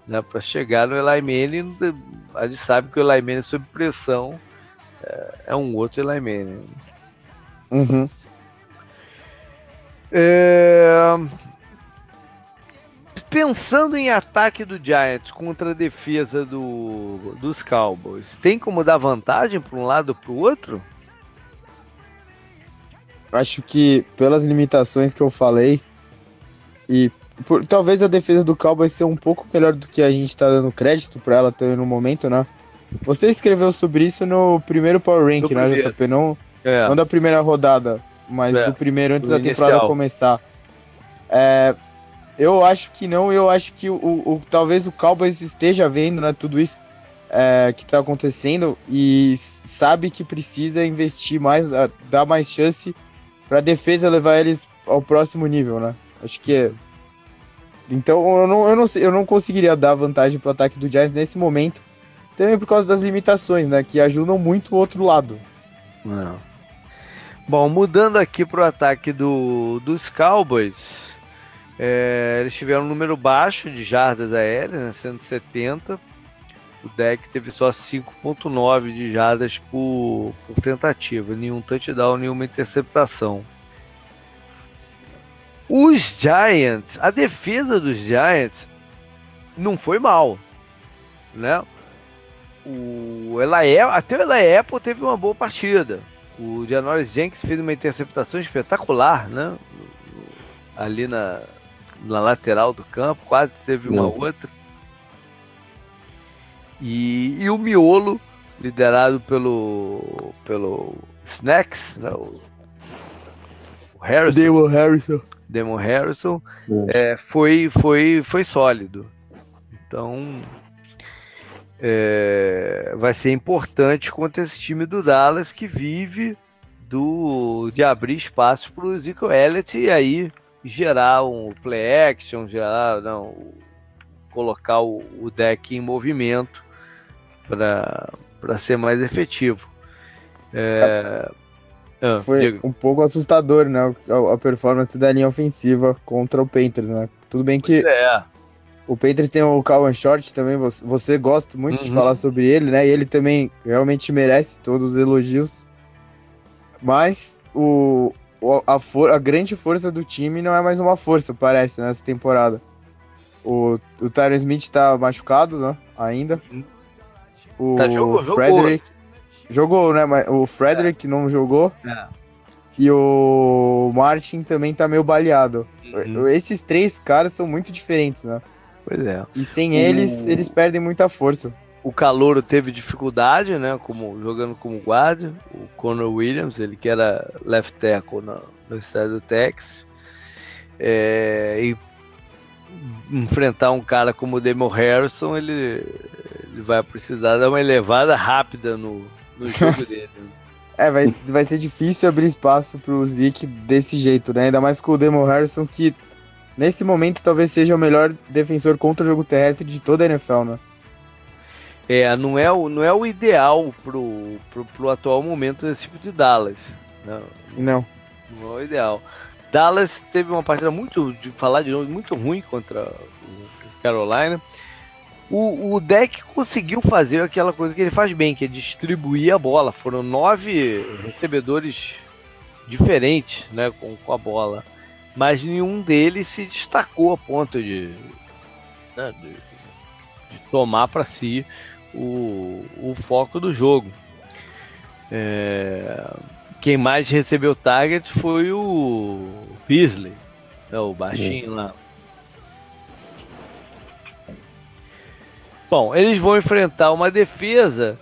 Né, para chegar no Eli Manning, a gente sabe que o Eli Manning sob pressão é, é um outro Eli Manning. Uhum. É... Pensando em ataque do Giants contra a defesa do, dos Cowboys, tem como dar vantagem para um lado ou para o outro? Acho que pelas limitações que eu falei e por, talvez a defesa do Cowboys seja um pouco melhor do que a gente está dando crédito para ela ter no momento, né? Você escreveu sobre isso no primeiro Power Rank, né, JP? Não, é. não da primeira rodada, mas é. do primeiro antes do da inicial. temporada começar. É, eu acho que não, eu acho que o, o, talvez o Cowboys esteja vendo né, tudo isso é, que está acontecendo e sabe que precisa investir mais, dar mais chance para a defesa levar eles ao próximo nível, né? Acho que é. Então eu não, eu não, eu não conseguiria dar vantagem para o ataque do Giants nesse momento, também por causa das limitações, né? Que ajudam muito o outro lado. Não. Bom, mudando aqui para o ataque do, dos Cowboys, é, eles tiveram um número baixo de jardas aéreas, né, 170. O deck teve só 5.9 de jardas por, por tentativa, nenhum touchdown, nenhuma interceptação. Os Giants, a defesa dos Giants não foi mal, né? O Eli, até o Eli Apple teve uma boa partida. O Janoris Jenkins fez uma interceptação espetacular, né? Ali na, na lateral do campo, quase teve uma não. outra. E, e, o miolo, liderado pelo pelo Snacks, né? o, o Harrison. Damon Harrison. Demon Harrison, é, foi, foi, foi sólido. Então é, vai ser importante contra esse time do Dallas que vive do de abrir espaço para o Ezekiel Elliott e aí gerar um play action, gerar não, colocar o, o deck em movimento para ser mais efetivo. É, ah, foi diga. um pouco assustador, né? A, a, performance da linha ofensiva contra o Panthers, né? Tudo bem que é. o Panthers tem o Calvin Short também, você, você gosta muito uhum. de falar sobre ele, né? E ele também realmente merece todos os elogios. Mas o, a, for, a grande força do time não é mais uma força, parece, nessa temporada. O, o Tyron Smith tá machucado, né? Ainda. O tá, jogou, Frederick. Jogou. Jogou, né? Mas o Frederick é. não jogou. É. E o Martin também tá meio baleado. Uhum. Esses três caras são muito diferentes, né? Pois é. E sem o... eles, eles perdem muita força. O Calouro teve dificuldade, né? Como, jogando como guarda. O Conor Williams, ele que era left tackle no, no estádio do Texas. É, e enfrentar um cara como o Demo Harrison, ele, ele vai precisar dar uma elevada rápida no, no jogo dele. É, vai, vai ser difícil abrir espaço pro Zeke desse jeito, né? Ainda mais com o Demo Harrison, que nesse momento talvez seja o melhor defensor contra o jogo terrestre de toda a NFL, né? É, não é o, não é o ideal pro, pro, pro atual momento desse tipo de Dallas. Não. Não. Não é o ideal. Dallas teve uma partida muito, de falar de novo, muito ruim contra o Carolina o, o deck conseguiu fazer aquela coisa que ele faz bem, que é distribuir a bola. Foram nove recebedores diferentes né, com, com a bola, mas nenhum deles se destacou a ponto de, né, de, de tomar para si o, o foco do jogo. É, quem mais recebeu target foi o Beasley, né, o baixinho lá. Bom, eles vão enfrentar uma defesa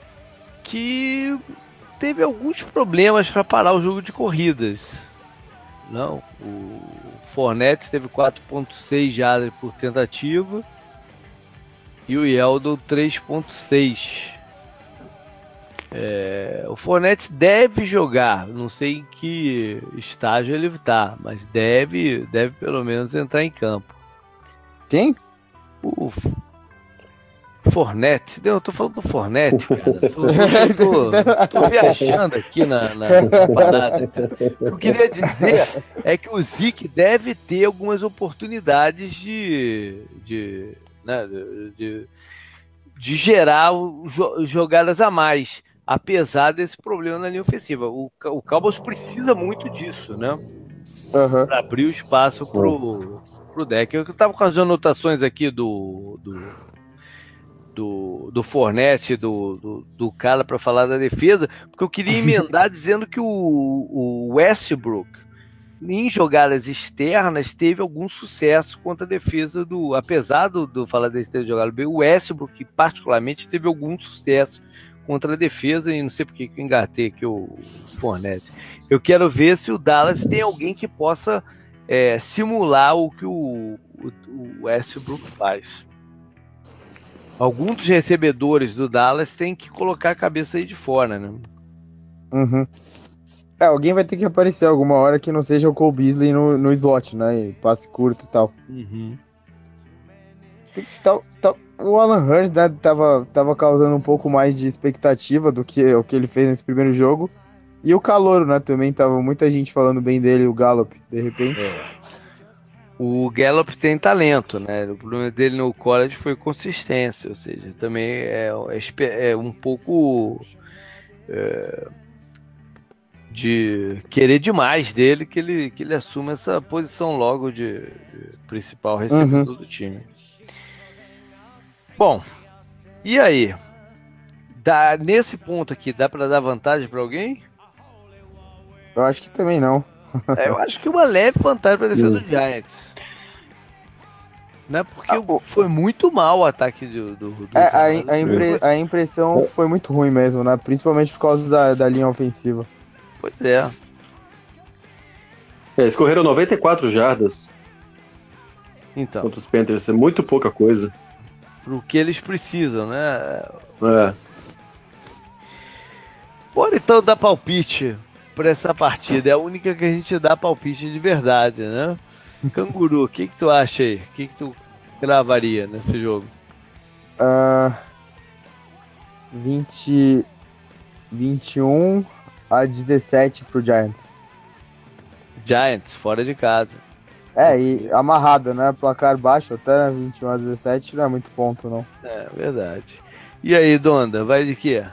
que teve alguns problemas para parar o jogo de corridas. Não, o Fornette teve 4.6 jardas por tentativa e o Yeldon 3.6. É, o Fornette deve jogar, não sei em que estágio ele está, mas deve, deve pelo menos entrar em campo. Quem? O Fornette. Eu tô falando do Fornette, cara. Tô, tô, tô, viajando aqui na, na, na, parada, cara. O que eu queria dizer é que o Zik deve ter algumas oportunidades de. de, né, de, de gerar jogadas a mais, apesar desse problema na linha ofensiva. O, o Cowboys precisa muito disso, né? Uhum. Para abrir o espaço pro, pro deck. Eu tava com as anotações aqui do, do do, do Fornette, do, do, do cara para falar da defesa, porque eu queria emendar dizendo que o, o Westbrook, em jogadas externas, teve algum sucesso contra a defesa do. Apesar do, do Faladense ter jogado bem, o Westbrook, particularmente, teve algum sucesso contra a defesa, e não sei porque que eu engatei aqui o Fornette. Eu quero ver se o Dallas tem alguém que possa é, simular o que o, o, o Westbrook faz. algum dos recebedores do Dallas tem que colocar a cabeça aí de fora, né? Uhum. É, alguém vai ter que aparecer alguma hora que não seja o Cole Beasley no, no slot, né? Passe curto e tal. Uhum. Tal, tal, o Alan Hurst né, tava, tava causando um pouco mais de expectativa do que o que ele fez nesse primeiro jogo. E o Calouro, né? Também tava muita gente falando bem dele, o Gallup, de repente. É. O Gallup tem talento, né? O problema dele no college foi consistência, ou seja, também é, é, é um pouco é, de querer demais dele que ele, que ele assuma essa posição logo de, de principal recebedor uhum. do time. Bom, e aí? Dá, nesse ponto aqui, dá para dar vantagem para alguém? Eu acho que também não. é, eu acho que uma leve vantagem para defesa do Giants. Né? Porque ah, foi muito mal o ataque do. do, do é, a, a, impre, a, impressão foi muito ruim mesmo, né? Principalmente por causa da, da linha ofensiva. Pois é. é eles correram 94 jardas. Então. Contra os Panthers. É muito pouca coisa. Pro que eles precisam, né? É. Bora então dar palpite pra essa partida. É a única que a gente dá palpite de verdade, né? Canguru, o que, que tu acha aí? O que, que tu gravaria nesse jogo? Uh, 20, 21 a 17 pro Giants. Giants, fora de casa. É, e amarrado, né? Placar baixo, até 21 a 17 não é muito ponto, não. É, verdade. E aí, Donda, vai de quê?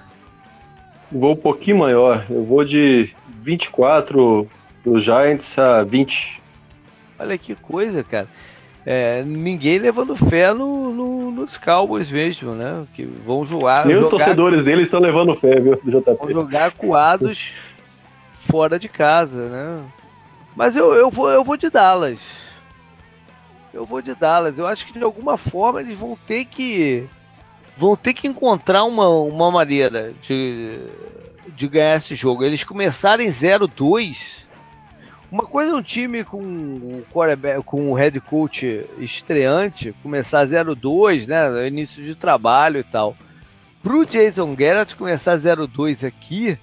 Vou um pouquinho maior. Eu vou de 24 pro Giants a 20 Olha que coisa, cara. É, ninguém levando fé no, no, nos Cowboys mesmo, né? Que vão jogar. Nem os torcedores deles estão levando fé, viu, JP? Vão jogar coados fora de casa, né? Mas eu, eu, vou, eu vou de Dallas. Eu vou de Dallas. Eu acho que de alguma forma eles vão ter que. Vão ter que encontrar uma, uma maneira de, de ganhar esse jogo. Eles começarem 0-2 uma coisa é um time com o quarterback, com o head coach estreante começar 0-2, né, início de trabalho e tal. Pro Jason Garrett começar 0-2 aqui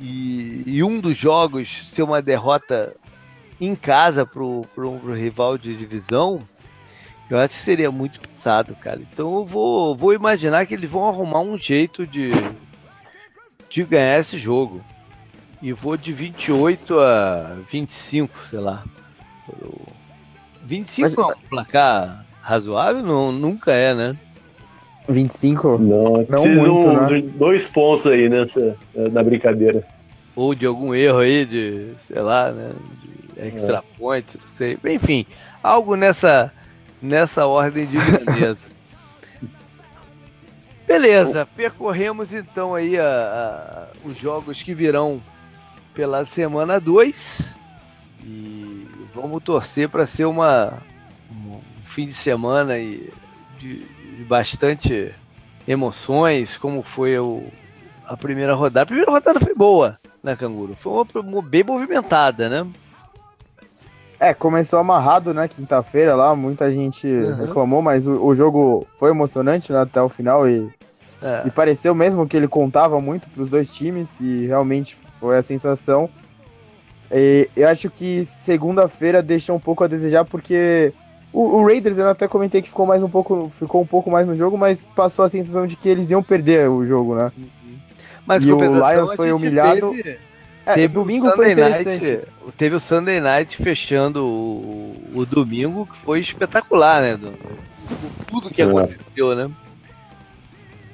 e, e, um dos jogos ser uma derrota em casa pro, pro, pro rival de divisão, eu acho que seria muito pesado, cara. Então eu vou, vou imaginar que eles vão arrumar um jeito de, de ganhar esse jogo. E vou de 28 a 25, sei lá. 25 Mas, é um placar razoável? Não, nunca é, né? 25? Não, não muito, um, né? Dois pontos aí nessa, na brincadeira. Ou de algum erro aí de, sei lá, né? De extra é. point, não sei. Enfim, algo nessa, nessa ordem de grandeza. Beleza, percorremos então aí a, a, os jogos que virão pela semana 2. E vamos torcer para ser uma, um fim de semana e de, de bastante emoções, como foi o, a primeira rodada. A primeira rodada foi boa, né, Canguru? Foi uma, bem movimentada, né? É, começou amarrado, né, quinta-feira lá, muita gente uhum. reclamou, mas o, o, jogo foi emocionante né, até o final e, é. e pareceu mesmo que ele contava muito para os dois times e realmente foi a sensação. E eu acho que segunda-feira deixou um pouco a desejar, porque o, o, Raiders, eu até comentei que ficou mais um pouco, ficou um pouco mais no jogo, mas passou a sensação de que eles iam perder o jogo, né? Mas e o Lions foi humilhado. Teve, é, teve domingo o foi Night, teve o Sunday Night fechando o, o, domingo, que foi espetacular, né? Do, tudo que é. aconteceu, né?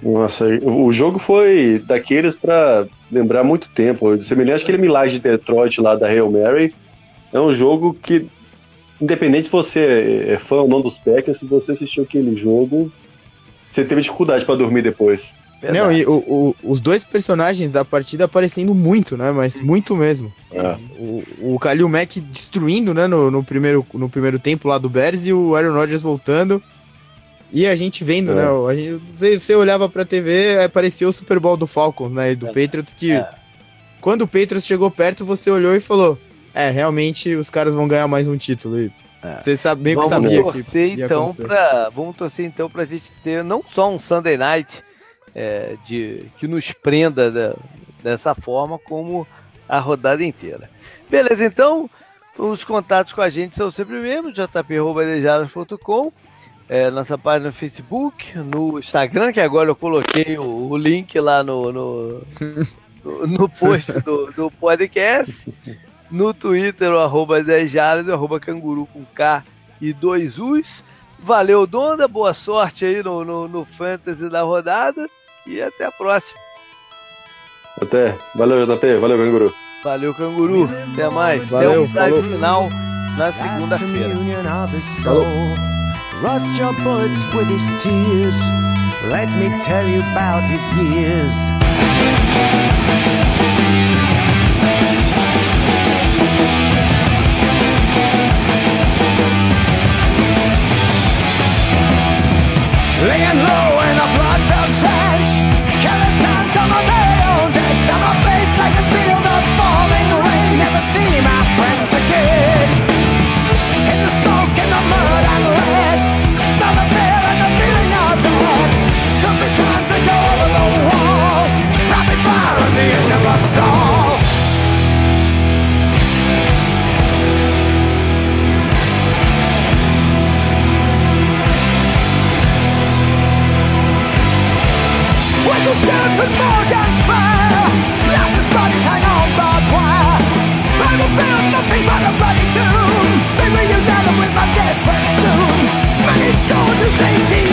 Nossa, o jogo foi daqueles para lembrar muito tempo. Semelhante àquele milagre de Detroit lá da Hail Mary. É um jogo que, independente se você é fã ou não dos Packers, se você assistiu aquele jogo, você teve dificuldade para dormir depois. Verdade. Não, e o, o, os dois personagens da partida aparecendo muito, né? Mas muito mesmo. É. O, o Kalil Mack destruindo, né? No, no, primeiro, no primeiro tempo lá do Bears e o Aaron Rodgers voltando. E a gente vendo, né, é. né? A gente, você olhava pra TV, apareceu o Super Bowl do Falcons, né? E do é. Patriots, que é. quando o Patriots chegou perto, você olhou e falou: É, realmente os caras vão ganhar mais um título. E É. Você sabe, meio que sabia torcer, que então pra, Vamos torcer então pra gente ter não só um Sunday Night é, de, que nos prenda da, dessa forma, como a rodada inteira. Beleza, então, os contatos com a gente são sempre mesmo, jp.com, é, nossa página no Facebook, no Instagram, que agora eu coloquei o, o link lá no, no, no post do, do podcast, no Twitter, o arroba 10 o arroba canguru com K e dois U's. Valeu, Donda, boa sorte aí no, no, no Fantasy da rodada e até a próxima. Até. Valeu, JP. Valeu, Canguru. Valeu, Canguru. Até mais. Valeu, Até o final na segunda-feira. Rust your bullets with his tears. Let me tell you about his years. Laying low in a blood-filled trench, killing time till my day on deck. On my face, I can feel the falling rain. Never see my friends again. In the smoke, in the mud, Stands and Morgan Fair bodies hang on wire. Nothing but a bloody tomb with my dead friends Many soldiers, 18